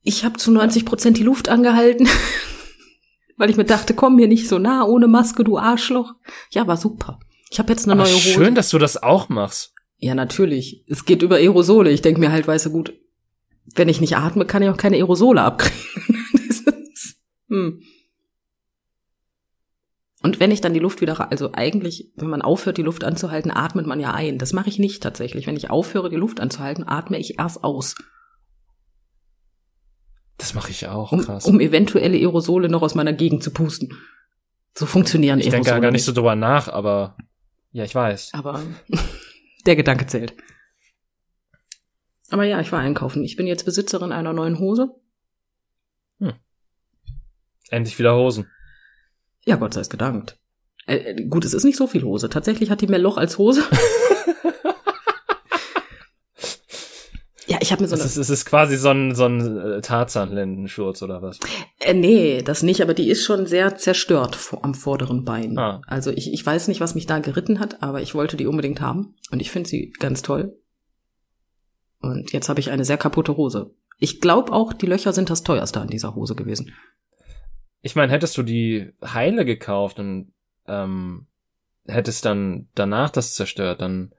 Ich habe zu 90 Prozent die Luft angehalten, weil ich mir dachte, komm mir nicht so nah ohne Maske, du Arschloch. Ja, war super. Ich habe jetzt eine Aber neue Hose. schön, dass du das auch machst. Ja, natürlich. Es geht über Aerosole. Ich denke mir halt, weißt du, gut, wenn ich nicht atme, kann ich auch keine Aerosole abkriegen. das ist, hm. Und wenn ich dann die Luft wieder, also eigentlich, wenn man aufhört, die Luft anzuhalten, atmet man ja ein. Das mache ich nicht tatsächlich. Wenn ich aufhöre, die Luft anzuhalten, atme ich erst aus, Das mache ich auch, um, krass. um eventuelle Aerosole noch aus meiner Gegend zu pusten. So funktionieren ich Aerosole denke gar nicht so drüber nach, aber ja, ich weiß. Aber der Gedanke zählt. Aber ja, ich war einkaufen. Ich bin jetzt Besitzerin einer neuen Hose. Endlich wieder Hosen. Ja, Gott sei es gedankt. Äh, äh, gut, es ist nicht so viel Hose. Tatsächlich hat die mehr Loch als Hose. ja, ich habe mir so Es eine. ist, es ist quasi so ein, so ein äh, Tarzan-Lendenschurz oder was? Äh, nee, das nicht, aber die ist schon sehr zerstört am vorderen Bein. Ah. Also ich, ich weiß nicht, was mich da geritten hat, aber ich wollte die unbedingt haben. Und ich finde sie ganz toll. Und jetzt habe ich eine sehr kaputte Hose. Ich glaube auch, die Löcher sind das teuerste an dieser Hose gewesen. Ich meine, hättest du die heile gekauft und ähm, hättest dann danach das zerstört, dann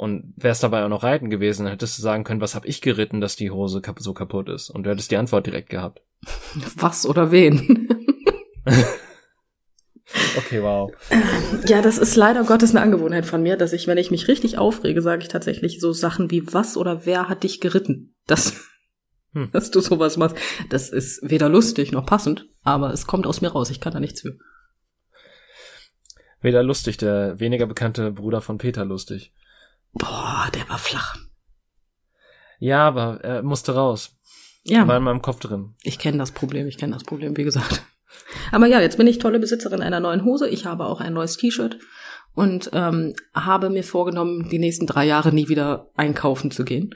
und wärst dabei auch noch reiten gewesen, hättest du sagen können, was hab ich geritten, dass die Hose kap so kaputt ist? Und du hättest die Antwort direkt gehabt. Was oder wen? Okay, wow. Ja, das ist leider Gottes eine Angewohnheit von mir, dass ich, wenn ich mich richtig aufrege, sage ich tatsächlich so Sachen wie was oder wer hat dich geritten? Das, Hm. dass du sowas machst, das ist weder lustig noch passend, aber es kommt aus mir raus. Ich kann da nichts für. Weder lustig, der weniger bekannte Bruder von Peter lustig. Boah, der war flach. Ja, aber er musste raus. Ja, War in meinem Kopf drin. ich kenne das Problem, ich kenne das Problem, wie gesagt. Aber ja, jetzt bin ich tolle Besitzerin einer neuen Hose. Ich habe auch ein neues T-Shirt und ähm, habe mir vorgenommen, die nächsten drei Jahre nie wieder einkaufen zu gehen.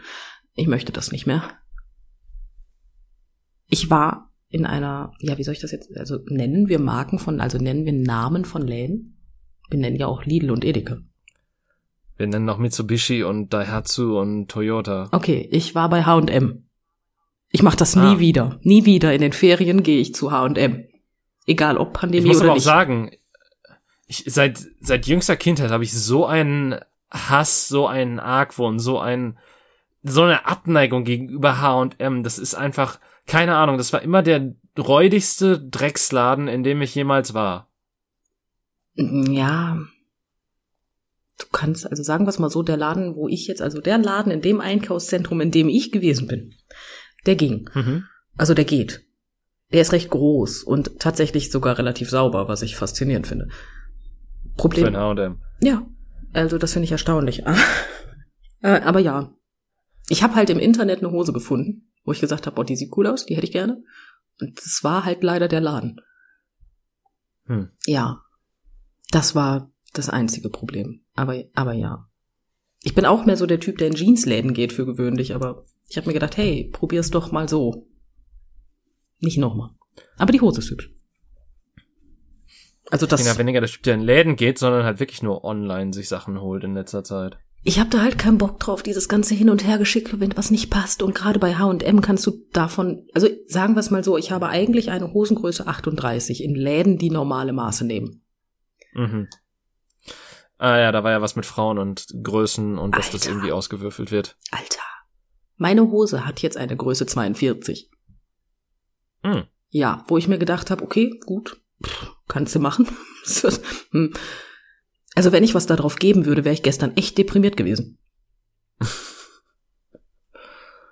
Ich möchte das nicht mehr. Ich war in einer, ja, wie soll ich das jetzt, also nennen wir Marken von, also nennen wir Namen von Läden? Wir nennen ja auch Lidl und Edeka. Wir nennen noch Mitsubishi und Daihatsu und Toyota. Okay, ich war bei H&M. Ich mache das Ah. nie wieder. Nie wieder in den Ferien gehe ich zu H&M. Egal ob Ich Pandemie muss oder aber auch nicht. sagen, ich, seit, seit jüngster Kindheit habe ich so einen Hass, so einen Argwohn, so ein, so eine Abneigung gegenüber H&M. Das ist einfach, keine Ahnung, das war immer der räudigste Drecksladen, in dem ich jemals war. Ja. Du kannst, also sagen wir es mal so, der Laden, wo ich jetzt, also der Laden in dem Einkaufszentrum, in dem ich gewesen bin, der ging. Mhm. Also der geht. Der ist recht groß und tatsächlich sogar relativ sauber, was ich faszinierend finde. Für Problem. ein H&M. Ja, also das finde ich erstaunlich. Äh, Aber ja, ich habe halt im Internet eine Hose gefunden, wo ich gesagt habe, oh, die sieht cool aus, die hätte ich gerne. Und das war halt leider der Laden. Hm. Ja, das war das einzige Problem. Aber, aber ja. Ich bin auch mehr so der Typ, der in Jeansläden geht für gewöhnlich, aber ich habe mir gedacht, hey, probier's doch mal so. Nicht nochmal. Aber die Hose ist hübsch. Also Ich bin ja das, weniger der Typ, der in Läden geht, sondern halt wirklich nur online sich Sachen holt in letzter Zeit. ich habe da halt keinen Bock drauf, dieses ganze Hin- und Hergeschicke, wenn was nicht passt. Und gerade bei H&M kannst du davon, also sagen wir es mal so, ich habe eigentlich eine Hosengröße 38 in Läden, die normale Maße nehmen. Mhm. Ah ja, da war ja was mit Frauen und Größen und dass das Alter. irgendwie ausgewürfelt wird. Alter, meine Hose hat jetzt eine Größe 42. Hm. Ja, wo ich mir gedacht habe, okay, gut, pff, kannst du machen. Hm. also wenn ich was darauf geben würde, wäre ich gestern echt deprimiert gewesen.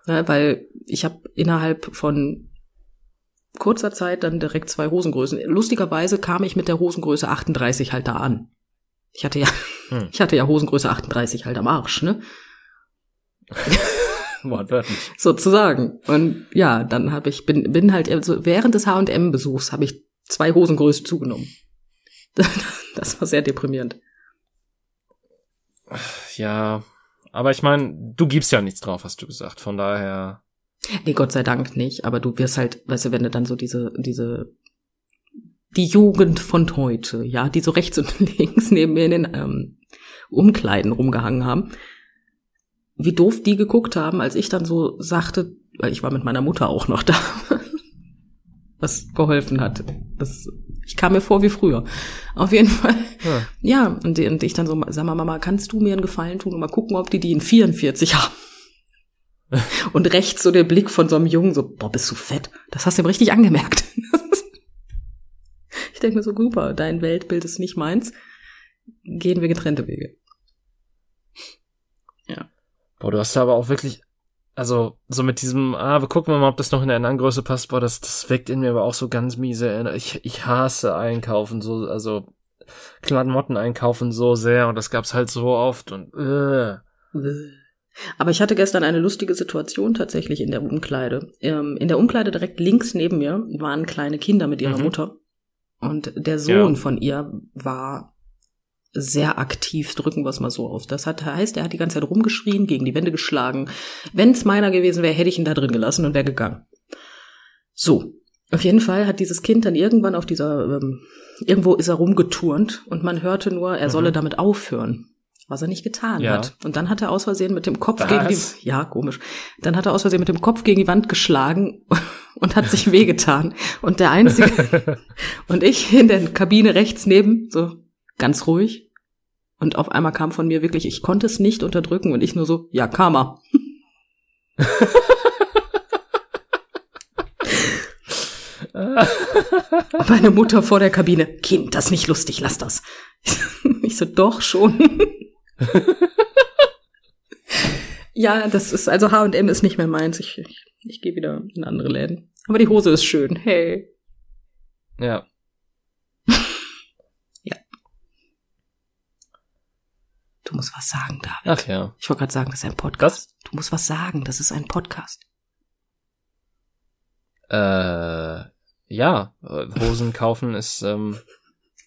ja, weil ich habe innerhalb von kurzer Zeit dann direkt zwei Hosengrößen. Lustigerweise kam ich mit der Hosengröße 38 halt da an. Ich hatte ja, Hm. ich hatte ja Hosengröße 38 halt am Arsch, ne? Wortwörtlich. sozusagen. Und ja, dann habe ich bin bin halt also während des H&M Besuchs habe ich zwei Hosengrößen zugenommen. Das war sehr deprimierend. Ja, aber ich meine, du gibst ja nichts drauf, hast du gesagt. Von daher. Nee, Gott sei Dank nicht, aber du wirst halt, weißt du, wenn du dann so diese diese die Jugend von heute, ja, die so rechts und links neben mir in den ähm, Umkleiden rumgehangen haben, wie doof die geguckt haben, als ich dann so sagte, weil ich war mit meiner Mutter auch noch da, was geholfen hat. Das, ich kam mir vor wie früher. Auf jeden Fall. Ja. Ja, und, und ich dann so, sag mal, Mama, kannst du mir einen Gefallen tun und mal gucken, ob die die in 44 haben? und rechts so der Blick von so einem Jungen, so, boah, bist du fett? Das hast du ihm richtig angemerkt. Ich denke mir so, super, dein Weltbild ist nicht meins. Gehen wir getrennte Wege. Boah, du hast da aber auch wirklich, also so mit diesem, ah, wir gucken mal, ob das noch in der anderen Größe passt, boah, das, das weckt in mir aber auch so ganz miese Erinnerungen. Ich, ich hasse einkaufen, so, also Klamotten einkaufen so sehr und das gab's halt so oft und äh. Aber ich hatte gestern eine lustige Situation tatsächlich in der Umkleide. Ähm, in der Umkleide direkt links neben mir waren kleine Kinder mit ihrer Mhm. Mutter. Und der Sohn Ja. von ihr war sehr aktiv, drücken wir es mal so aus. Das hat, heißt, er hat die ganze Zeit rumgeschrien, gegen die Wände geschlagen. Wenn es meiner gewesen wäre, hätte ich ihn da drin gelassen und wäre gegangen. So. Auf jeden Fall hat dieses Kind dann irgendwann auf dieser, ähm, irgendwo ist er rumgeturnt und man hörte nur, er solle Mhm. damit aufhören. Was er nicht getan Ja. hat. Und dann hat er aus Versehen mit dem Kopf Was? gegen die, ja, komisch. Dann hat er aus Versehen mit dem Kopf gegen die Wand geschlagen und hat sich wehgetan. Und der einzige, und ich in der Kabine rechts neben, so ganz ruhig. Und auf einmal kam von mir wirklich, ich konnte es nicht unterdrücken und ich nur so, ja, Karma. Meine Mutter vor der Kabine, Kind, das ist nicht lustig, lass das. Ich so, doch schon. ja, das ist, also H&M ist nicht mehr meins. Ich, ich, ich gehe wieder in andere Läden. Aber die Hose ist schön. Hey. Ja. Du musst was sagen, David. Ach ja. Ich wollte gerade sagen, das ist ein Podcast. Du musst was sagen, das ist ein Podcast. Äh, ja, Hosen kaufen ist ähm,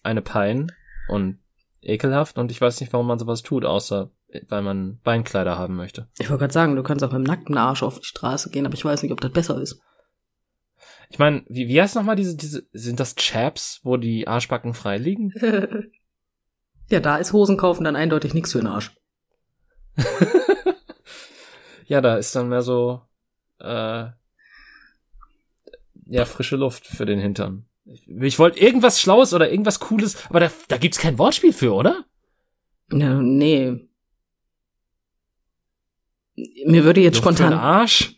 eine Pein und ekelhaft und ich weiß nicht, warum man sowas tut, außer äh, weil man Beinkleider haben möchte. Ich wollte gerade sagen, du kannst auch mit dem nackten Arsch auf die Straße gehen, aber ich weiß nicht, ob das besser ist. Ich meine, wie, wie heißt nochmal diese, diese, sind das Chaps, wo die Arschbacken frei liegen? ja, da ist Hosen kaufen dann eindeutig nichts für den Arsch. ja, da ist dann mehr so, äh, ja, frische Luft für den Hintern. Ich, wollte irgendwas Schlaues oder irgendwas Cooles, aber da, da gibt's kein Wortspiel für, oder? Ja, nee. Mir würde jetzt Luft für spontan, Arsch?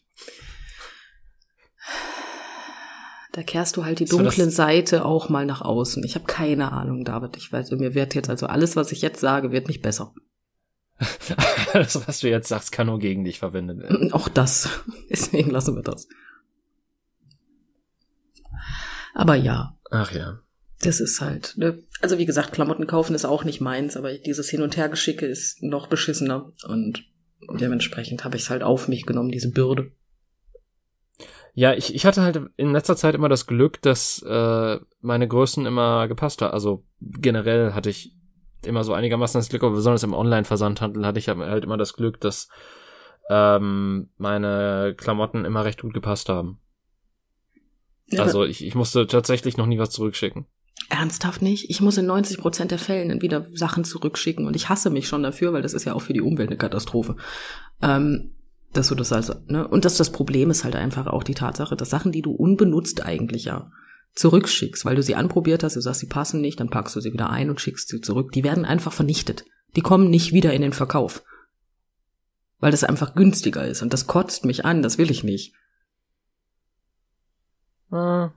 da kehrst du halt die So, dunklen Seite auch mal nach außen. Ich habe keine Ahnung, David. Ich weiß, mir wird jetzt also alles, was ich jetzt sage, wird nicht besser. das, was du jetzt sagst, kann nur gegen dich verwendet werden. Auch das. Deswegen lassen wir das. Aber ja, Ach ja. das ist halt, ne? Also wie gesagt, Klamotten kaufen ist auch nicht meins, aber dieses Hin- und Hergeschicke ist noch beschissener und dementsprechend habe ich es halt auf mich genommen, diese Bürde. Ja, ich, ich hatte halt in letzter Zeit immer das Glück, dass äh, meine Größen immer gepasst haben. Also generell hatte ich immer so einigermaßen das Glück, aber besonders im Online-Versandhandel hatte ich halt immer das Glück, dass ähm, meine Klamotten immer recht gut gepasst haben. Ja, Also ich, ich musste tatsächlich noch nie was zurückschicken. Ernsthaft nicht? Ich muss in 90 Prozent der Fällen wieder Sachen zurückschicken und ich hasse mich schon dafür, weil das ist ja auch für die Umwelt eine Katastrophe. Ähm, dass du das also, ne? Und dass das Problem ist halt einfach auch die Tatsache, dass Sachen, die du unbenutzt eigentlich ja zurückschickst, weil du sie anprobiert hast, du sagst, sie passen nicht, dann packst du sie wieder ein und schickst sie zurück. Die werden einfach vernichtet. Die kommen nicht wieder in den Verkauf. Weil das einfach günstiger ist und das kotzt mich an, das will ich nicht. Ah,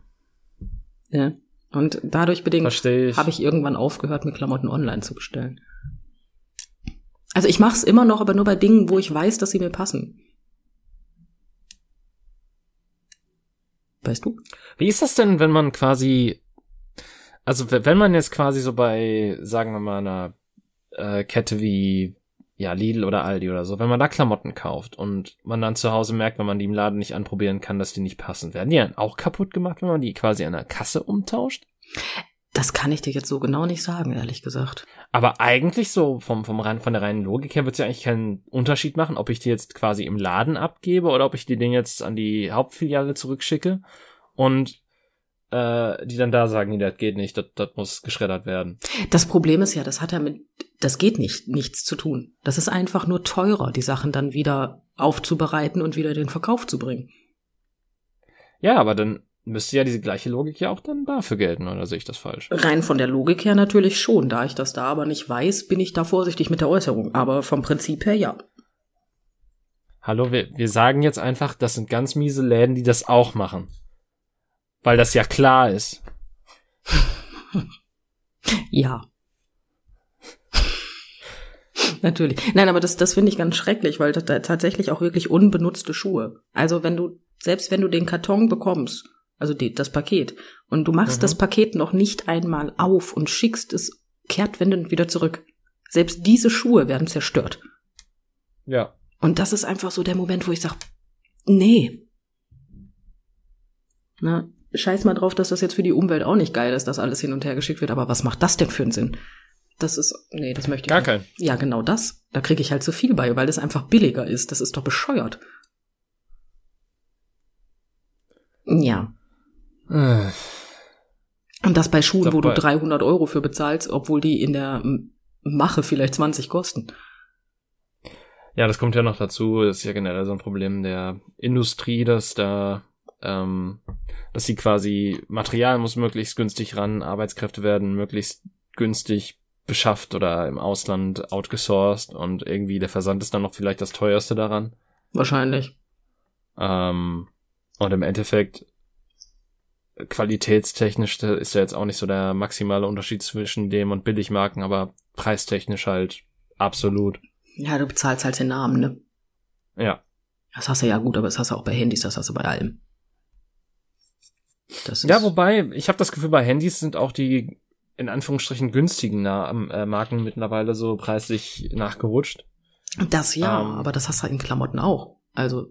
Ja. Und dadurch bedingt habe ich irgendwann aufgehört, mir Klamotten online zu bestellen. Also ich mache es immer noch, aber nur bei Dingen, wo ich weiß, dass sie mir passen. Weißt du? Wie ist das denn, wenn man quasi, also wenn man jetzt quasi so bei, sagen wir mal, einer äh, Kette wie ja Lidl oder Aldi oder so, wenn man da Klamotten kauft und man dann zu Hause merkt, wenn man die im Laden nicht anprobieren kann, dass die nicht passen, werden die dann auch kaputt gemacht, wenn man die quasi an der Kasse umtauscht? Das kann ich dir jetzt so genau nicht sagen, ehrlich gesagt. Aber eigentlich so vom, vom rein, von der reinen Logik her wird es ja eigentlich keinen Unterschied machen, ob ich die jetzt quasi im Laden abgebe oder ob ich die Ding jetzt an die Hauptfiliale zurückschicke und äh, die dann da sagen, nee, das geht nicht, das, das muss geschreddert werden. Das Problem ist ja, das hat ja mit, das geht nicht, nichts zu tun. Das ist einfach nur teurer, die Sachen dann wieder aufzubereiten und wieder den Verkauf zu bringen. Ja, aber dann müsste ja diese gleiche Logik ja auch dann dafür gelten, oder sehe ich das falsch? Rein von der Logik her natürlich schon. Da ich das da aber nicht weiß, bin ich da vorsichtig mit der Äußerung. Aber vom Prinzip her ja. Hallo, wir, wir sagen jetzt einfach, das sind ganz miese Läden, die das auch machen. Weil das ja klar ist. Ja. Natürlich. Nein, aber das, das finde ich ganz schrecklich, weil das da tatsächlich auch wirklich unbenutzte Schuhe. Also wenn du, selbst wenn du den Karton bekommst, also die, das Paket, und du machst Mhm. das Paket noch nicht einmal auf und schickst es kehrtwendend wieder zurück. Selbst diese Schuhe werden zerstört. Ja. Und das ist einfach so der Moment, wo ich sage, nee. Na, scheiß mal drauf, dass das jetzt für die Umwelt auch nicht geil ist, dass alles hin und her geschickt wird, aber was macht das denn für einen Sinn? Das ist, nee, das möchte ich Gar nicht. kein. Ja, genau das. Da kriege ich halt zu viel bei, weil das einfach billiger ist. Das ist doch bescheuert. Ja. Äh, Und das bei Schuhen, wo du mal. 300 Euro für bezahlst, obwohl die in der Mache vielleicht 20 kosten. Ja, das kommt ja noch dazu. Das ist ja generell so ein Problem der Industrie, dass da, ähm, dass sie quasi Material muss möglichst günstig ran, Arbeitskräfte werden möglichst günstig beschafft oder im Ausland outgesourced und irgendwie der Versand ist dann noch vielleicht das teuerste daran. Wahrscheinlich. Ähm, und im Endeffekt qualitätstechnisch ist ja jetzt auch nicht so der maximale Unterschied zwischen dem und Billigmarken, aber preistechnisch halt absolut. Ja, du bezahlst halt den Namen, ne? Ja. Das hast du ja gut, aber das hast du auch bei Handys, das hast du bei allem. Ja, wobei, ich habe das Gefühl, bei Handys sind auch die in Anführungsstrichen günstigen Na äh, Marken mittlerweile so preislich nachgerutscht. das ja, ähm, aber das hast du in Klamotten auch. Also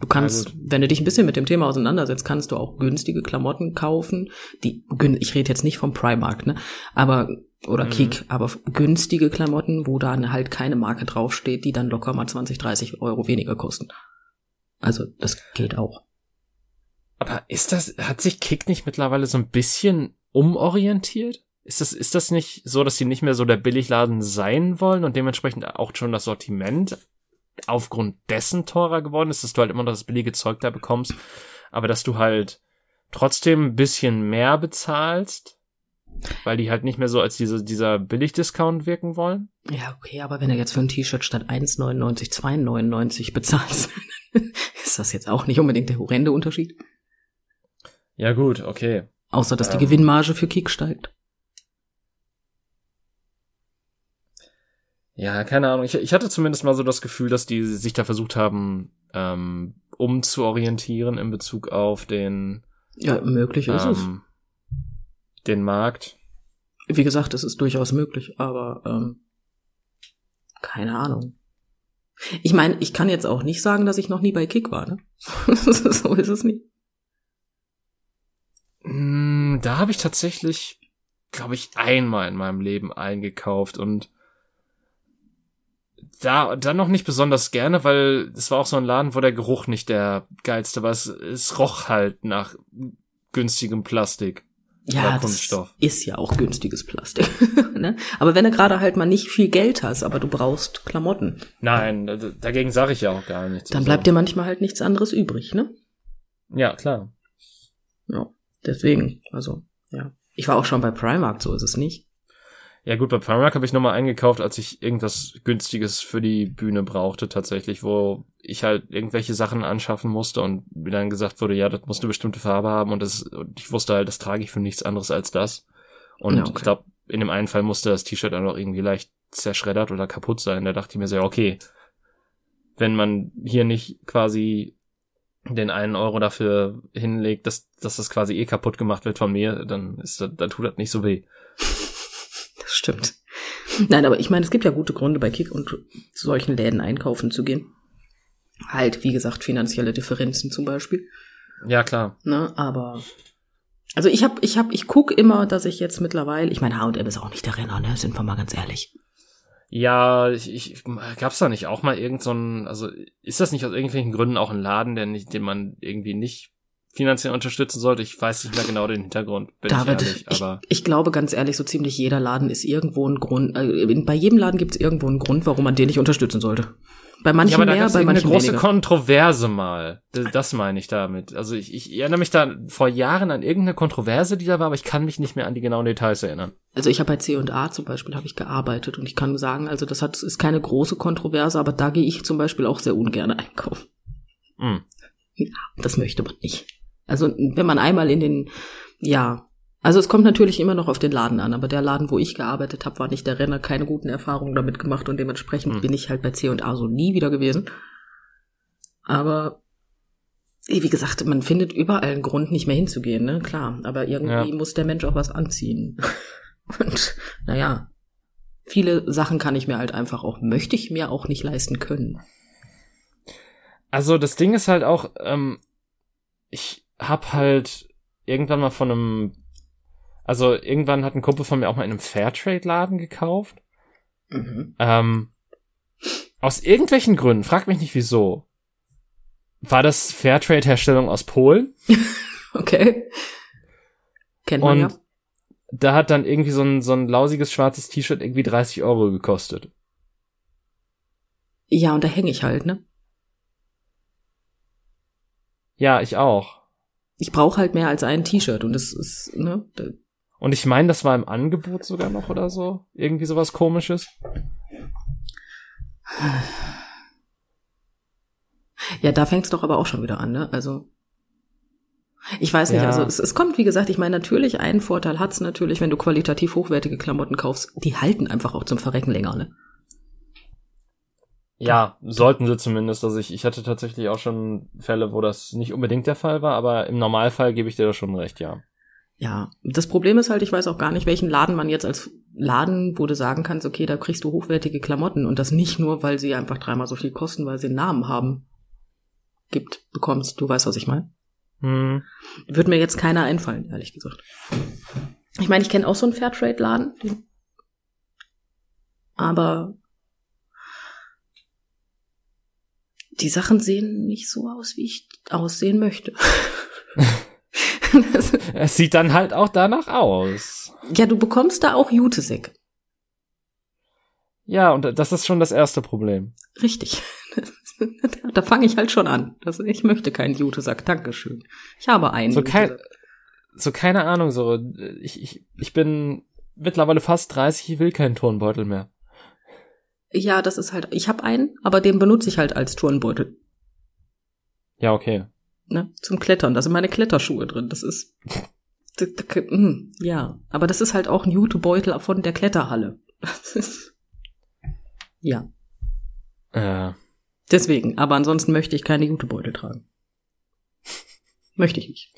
du kannst, gut. wenn du dich ein bisschen mit dem Thema auseinandersetzt, kannst du auch günstige Klamotten kaufen. Die, ich rede jetzt nicht vom Primark, ne? Aber oder Mhm. Kick, aber günstige Klamotten, wo dann halt keine Marke draufsteht, die dann locker mal 20, 30 Euro weniger kosten. Also das geht auch. Aber ist das, hat sich Kick nicht mittlerweile so ein bisschen umorientiert? Ist das, ist das nicht so, dass sie nicht mehr so der Billigladen sein wollen und dementsprechend auch schon das Sortiment aufgrund dessen teurer geworden ist, dass du halt immer noch das billige Zeug da bekommst, aber dass du halt trotzdem ein bisschen mehr bezahlst, weil die halt nicht mehr so als diese, dieser Billigdiscount wirken wollen? Ja, okay, aber wenn du jetzt für ein T-Shirt statt 1,99 2,99 bezahlst, ist das jetzt auch nicht unbedingt der horrende Unterschied. Ja gut, okay. Außer, dass die Ähm. Gewinnmarge für Kick steigt. Ja, keine Ahnung. Ich, ich hatte zumindest mal so das Gefühl, dass die sich da versucht haben, ähm, umzuorientieren in Bezug auf den, Ja, möglich ist ähm, den Markt. es. Wie gesagt, es ist durchaus möglich, aber ähm, keine Ahnung. Ich meine, ich kann jetzt auch nicht sagen, dass ich noch nie bei Kick war, ne? so ist es nicht. Mm, Da habe ich tatsächlich, glaube ich, einmal in meinem Leben eingekauft und da dann noch nicht besonders gerne, weil es war auch so ein Laden, wo der Geruch nicht der geilste war. Es, es roch halt nach günstigem Plastik. Ja, Oder das Kunststoff. ist ja auch günstiges Plastik. ne? Aber wenn du gerade halt mal nicht viel Geld hast, aber du brauchst Klamotten, Nein, dagegen sage ich ja auch gar nichts. dann Also, bleibt dir manchmal halt nichts anderes übrig, ne? Ja, klar. Ja, deswegen, also, ja. Ich war auch schon bei Primark, so ist es nicht. Ja gut, bei Primark habe ich nochmal eingekauft, als ich irgendwas Günstiges für die Bühne brauchte tatsächlich, wo ich halt irgendwelche Sachen anschaffen musste und mir dann gesagt wurde, ja, das muss eine bestimmte Farbe haben und, das, und ich wusste halt, das trage ich für nichts anderes als das. Und Ja, okay. ich glaube, in dem einen Fall musste das T-Shirt dann auch irgendwie leicht zerschreddert oder kaputt sein. Da dachte ich mir so, ja, okay, wenn man hier nicht quasi den einen Euro dafür hinlegt, dass, dass das quasi eh kaputt gemacht wird von mir, dann ist das, dann tut das nicht so weh. Das stimmt. Nein, aber ich meine, es gibt ja gute Gründe bei Kick und zu solchen Läden einkaufen zu gehen. Halt, wie gesagt, finanzielle Differenzen zum Beispiel. Ja, klar. Ne, aber also ich habe, ich habe, ich guck immer, dass ich jetzt mittlerweile, ich meine, H&M ist auch nicht der Renner, ne, sind wir mal ganz ehrlich. Ja, ich, ich gab's da nicht auch mal irgend so ein, also ist das nicht aus irgendwelchen Gründen auch ein Laden, der nicht, den man irgendwie nicht finanziell unterstützen sollte? Ich weiß nicht mehr genau den Hintergrund, bin David, ich ehrlich, ich, aber ich glaube ganz ehrlich, so ziemlich jeder Laden ist irgendwo ein Grund, äh, bei jedem Laden gibt es irgendwo einen Grund, warum man den nicht unterstützen sollte. Bei manchen ja, aber da mehr, bei eine manchen große weniger. Kontroverse mal. D- Das meine ich damit. Also ich, ich erinnere mich da vor Jahren an irgendeine Kontroverse, die da war, aber ich kann mich nicht mehr an die genauen Details erinnern. Also ich habe bei C&A zum Beispiel habe ich gearbeitet und ich kann sagen, also das hat ist keine große Kontroverse, aber da gehe ich zum Beispiel auch sehr ungern einkaufen. Hm. Das möchte man nicht. Also wenn man einmal in den, ja, also es kommt natürlich immer noch auf den Laden an, aber der Laden, wo ich gearbeitet habe, war nicht der Renner, keine guten Erfahrungen damit gemacht und dementsprechend Hm. bin ich halt bei C&A so nie wieder gewesen. Aber wie gesagt, man findet überall einen Grund, nicht mehr hinzugehen, ne? Klar, aber irgendwie Ja. muss der Mensch auch was anziehen. Und naja, viele Sachen kann ich mir halt einfach auch, möchte ich mir auch nicht leisten können. Also das Ding ist halt auch, ähm, ich hab halt irgendwann mal von einem, also irgendwann hat ein Kumpel von mir auch mal in einem Fairtrade-Laden gekauft. Mhm. Ähm, aus irgendwelchen Gründen, frag mich nicht wieso, war das Fairtrade-Herstellung aus Polen. Okay. Kennt man Und ja. da hat dann irgendwie so ein, so ein lausiges schwarzes T-Shirt irgendwie 30 Euro gekostet. Ja, und da hänge ich halt, ne? Ja, ich auch. Ich brauche halt mehr als ein T-Shirt und das ist, ne? Und ich meine, das war im Angebot sogar noch oder so. Irgendwie sowas komisches. Ja, da fängt's doch aber auch schon wieder an, ne? Also. Ich weiß nicht, Ja. also es, es kommt, wie gesagt, ich meine, natürlich, einen Vorteil hat's natürlich, wenn du qualitativ hochwertige Klamotten kaufst, die halten einfach auch zum Verrecken länger, ne? Ja, sollten sie zumindest. Also ich, ich hatte tatsächlich auch schon Fälle, wo das nicht unbedingt der Fall war, aber im Normalfall gebe ich dir da schon recht, ja. Ja, das Problem ist halt, ich weiß auch gar nicht, welchen Laden man jetzt als Laden, wo du sagen kannst, okay, da kriegst du hochwertige Klamotten und das nicht nur, weil sie einfach dreimal so viel kosten, weil sie einen Namen haben, gibt, bekommst. Du weißt, was ich meine? Hm. Wird mir jetzt keiner einfallen, ehrlich gesagt. Ich meine, ich kenne auch so einen Fairtrade-Laden, den- aber die Sachen sehen nicht so aus, wie ich aussehen möchte. Es sieht dann halt auch danach aus. ja, du bekommst da auch Jutesack. Ja, und das ist schon das erste Problem. Richtig. da fange ich halt schon an. Das, ich möchte keinen Jutesack. Dankeschön. Ich habe einen. So kein, so keine Ahnung, so, ich, ich, ich bin mittlerweile fast 30, ich will keinen Turnbeutel mehr. Ja, das ist halt. Ich habe einen, aber den benutze ich halt als Turnbeutel. Ja, okay. Ne? Zum Klettern. Da sind meine Kletterschuhe drin. Das ist. hm, Ja, aber das ist halt auch ein Jutebeutel von der Kletterhalle. Ja, Äh, deswegen. Aber ansonsten möchte ich keine Jutebeutel tragen. Möchte ich nicht.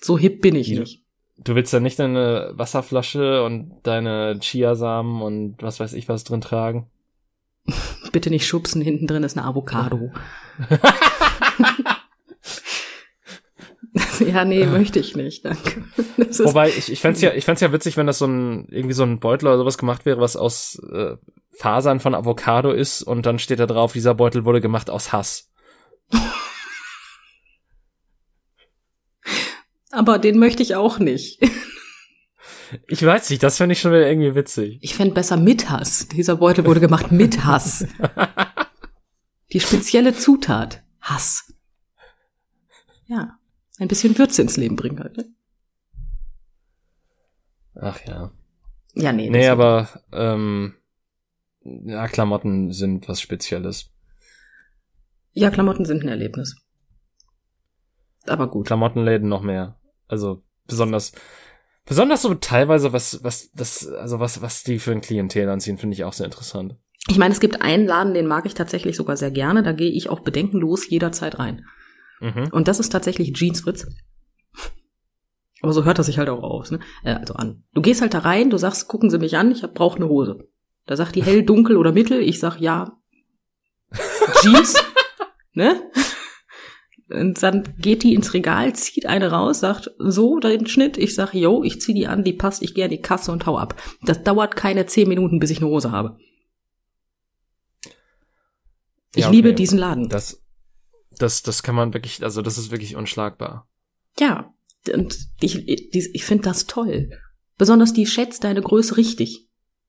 So hip bin ich nicht. du willst ja nicht deine Wasserflasche und deine Chiasamen und was weiß ich was drin tragen. Bitte nicht schubsen, hinten drin ist eine Avocado. Ja, nee, möchte ich nicht, danke. Wobei, ich, ich fänd's ja, ich fänd's ja witzig, wenn das so ein, irgendwie so ein Beutel oder sowas gemacht wäre, was aus äh, Fasern von Avocado ist und dann steht da drauf, dieser Beutel wurde gemacht aus Hass. aber den möchte ich auch nicht. Ich weiß nicht, das fände ich schon wieder irgendwie witzig. Ich fände besser mit Hass. Dieser Beutel wurde gemacht mit Hass. Die spezielle Zutat. Hass. Ja. Ein bisschen Würze ins Leben bringen halt. Ne? Ach ja. Ja, nee. Nee, aber ähm, ja, Klamotten sind was Spezielles. Ja, Klamotten sind ein Erlebnis. Aber gut. Klamottenläden noch mehr. Also besonders, besonders so teilweise was, was das, also was, was die für ein Klientel anziehen, finde ich auch sehr interessant. Ich meine, es gibt einen Laden, den mag ich tatsächlich sogar sehr gerne. Da gehe ich auch bedenkenlos jederzeit rein. Mhm. Und das ist tatsächlich Jeans Fritz. Aber so hört das sich halt auch aus, ne? Äh, also an. Du gehst halt da rein, du sagst, gucken Sie mich an, ich brauche eine Hose. Da sagt die hell, dunkel oder mittel. Ich sag ja. Jeans, ne? Und dann geht die ins Regal, zieht eine raus, sagt so den Schnitt. Ich sag, yo, ich zieh die an, die passt, ich gehe an die Kasse und hau ab. Das dauert keine zehn Minuten, bis ich eine Hose habe. Ich Ja, okay. liebe diesen Laden. Das, das, das kann man wirklich, also das ist wirklich unschlagbar. Ja, und ich, ich, ich finde das toll. Besonders die schätzt deine Größe richtig.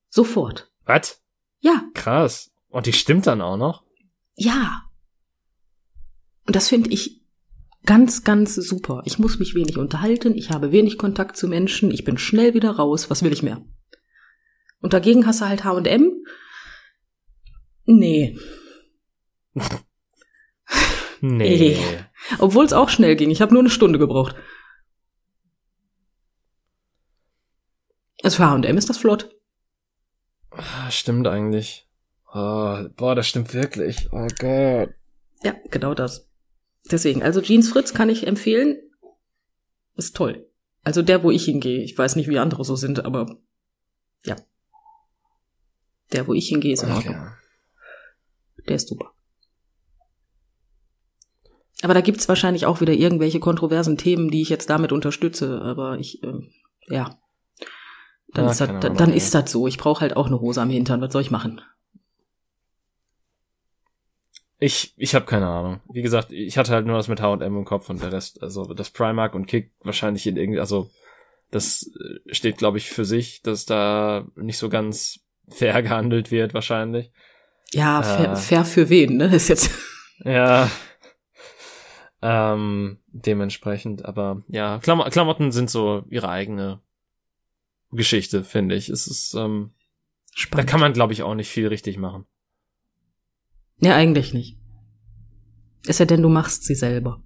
Sofort. Was? Ja, Krass. Und die stimmt dann auch noch? ja. Und das finde ich ganz, ganz super. Ich muss mich wenig unterhalten, ich habe wenig Kontakt zu Menschen, ich bin schnell wieder raus. Was will ich mehr? Und dagegen hast du halt H&M. Nee. Nee. Obwohl es auch schnell ging. Ich habe nur eine Stunde gebraucht. Also für H&M ist das flott. Ah, Stimmt eigentlich. Oh, boah, das stimmt wirklich. Oh Gott. Ja, genau das. Deswegen, also Jeans Fritz kann ich empfehlen. Ist toll. Also der, wo ich hingehe. Ich weiß nicht, wie andere so sind, aber ja. Der, wo ich hingehe, ist in Ordnung. ja. Der ist super. Aber da gibt's wahrscheinlich auch wieder irgendwelche kontroversen Themen, die ich jetzt damit unterstütze. Aber ich, äh, ja. Dann, Ja, ist, das, Ahnung, dann ist das so. Ich brauche halt auch eine Hose am Hintern. Was soll ich machen? Ich, ich habe keine Ahnung. Wie gesagt, ich hatte halt nur das mit H&M im Kopf und der Rest, also das Primark und Kick wahrscheinlich in irgendwie, also das äh, steht, glaube ich, für sich, dass da nicht so ganz fair gehandelt wird wahrscheinlich. Ja, Äh. fair, fair für wen, ne? Ist jetzt. Ja. Ähm, dementsprechend, aber ja, Klam Klamotten sind so ihre eigene Geschichte, finde ich. Es ist, ähm, da Spannend. kann man, glaube ich, auch nicht viel richtig machen. Ja, eigentlich nicht. Ist ja denn, du machst sie selber.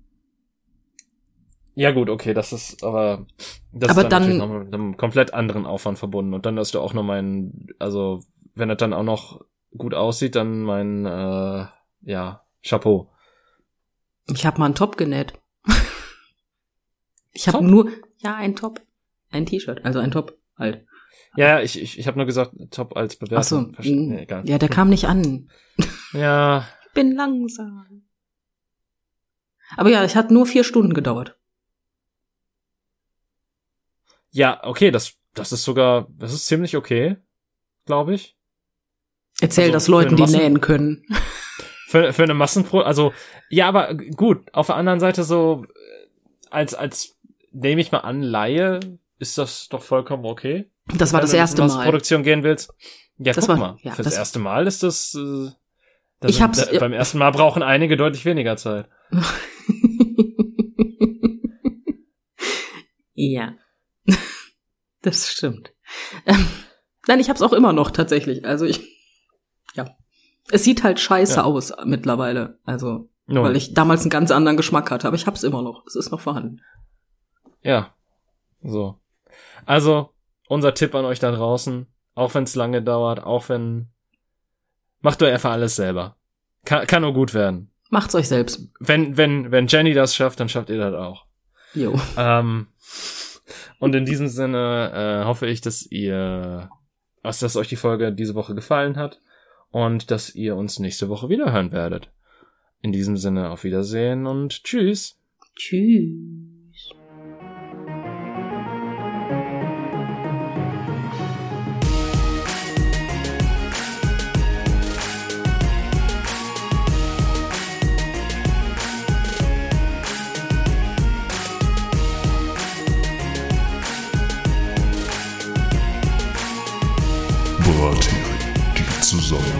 Ja gut, okay, das ist aber das Aber ist dann, dann- natürlich noch mit einem komplett anderen Aufwand verbunden und dann hast du auch noch mein, also wenn das dann auch noch gut aussieht, dann mein äh, ja Chapeau. Ich habe mal einen Top genäht. ich habe nur, ja, ein Top. Ein T-Shirt, also ein Top halt. Ja, ich ich, ich habe nur gesagt Top als Bewertung. Ach so, mm, nee, egal. ja, der kam nicht an. Ja, Ich bin langsam. Aber ja, es hat nur vier Stunden gedauert. ja, okay, das das ist sogar, das ist ziemlich okay, glaube ich. Erzähl Also, das Leuten, die nähen können. Für, für eine Massenpro, also ja, aber gut. Auf der anderen Seite so äh, als als nehme ich mal an Laie ist das doch vollkommen okay. Das war Wenn das du in erste Mal. Massenproduktion gehen willst. Ja, Das guck war- mal. ja, Fürs das- erste Mal ist das. Äh, da Ich sind- hab's- da, beim ersten Mal brauchen einige deutlich weniger Zeit. ja. Das stimmt. Ähm, nein, ich hab's auch immer noch tatsächlich. Also ich, ja. Es sieht halt scheiße Ja. aus mittlerweile. Also, Nun, weil ich damals einen ganz anderen Geschmack hatte. Aber ich hab's immer noch. Es ist noch vorhanden. ja. So. Also unser Tipp an euch da draußen, auch wenn es lange dauert, auch wenn macht doch einfach alles selber. Kann, kann nur gut werden. Macht's euch selbst. Wenn wenn wenn Jenny das schafft, dann schafft ihr das auch. Jo. Ähm, und in diesem Sinne äh, hoffe ich, dass ihr, dass euch die Folge diese Woche gefallen hat und dass ihr uns nächste Woche wieder hören werdet. In diesem Sinne auf Wiedersehen und tschüss. Tschüss. Zusammenkunft.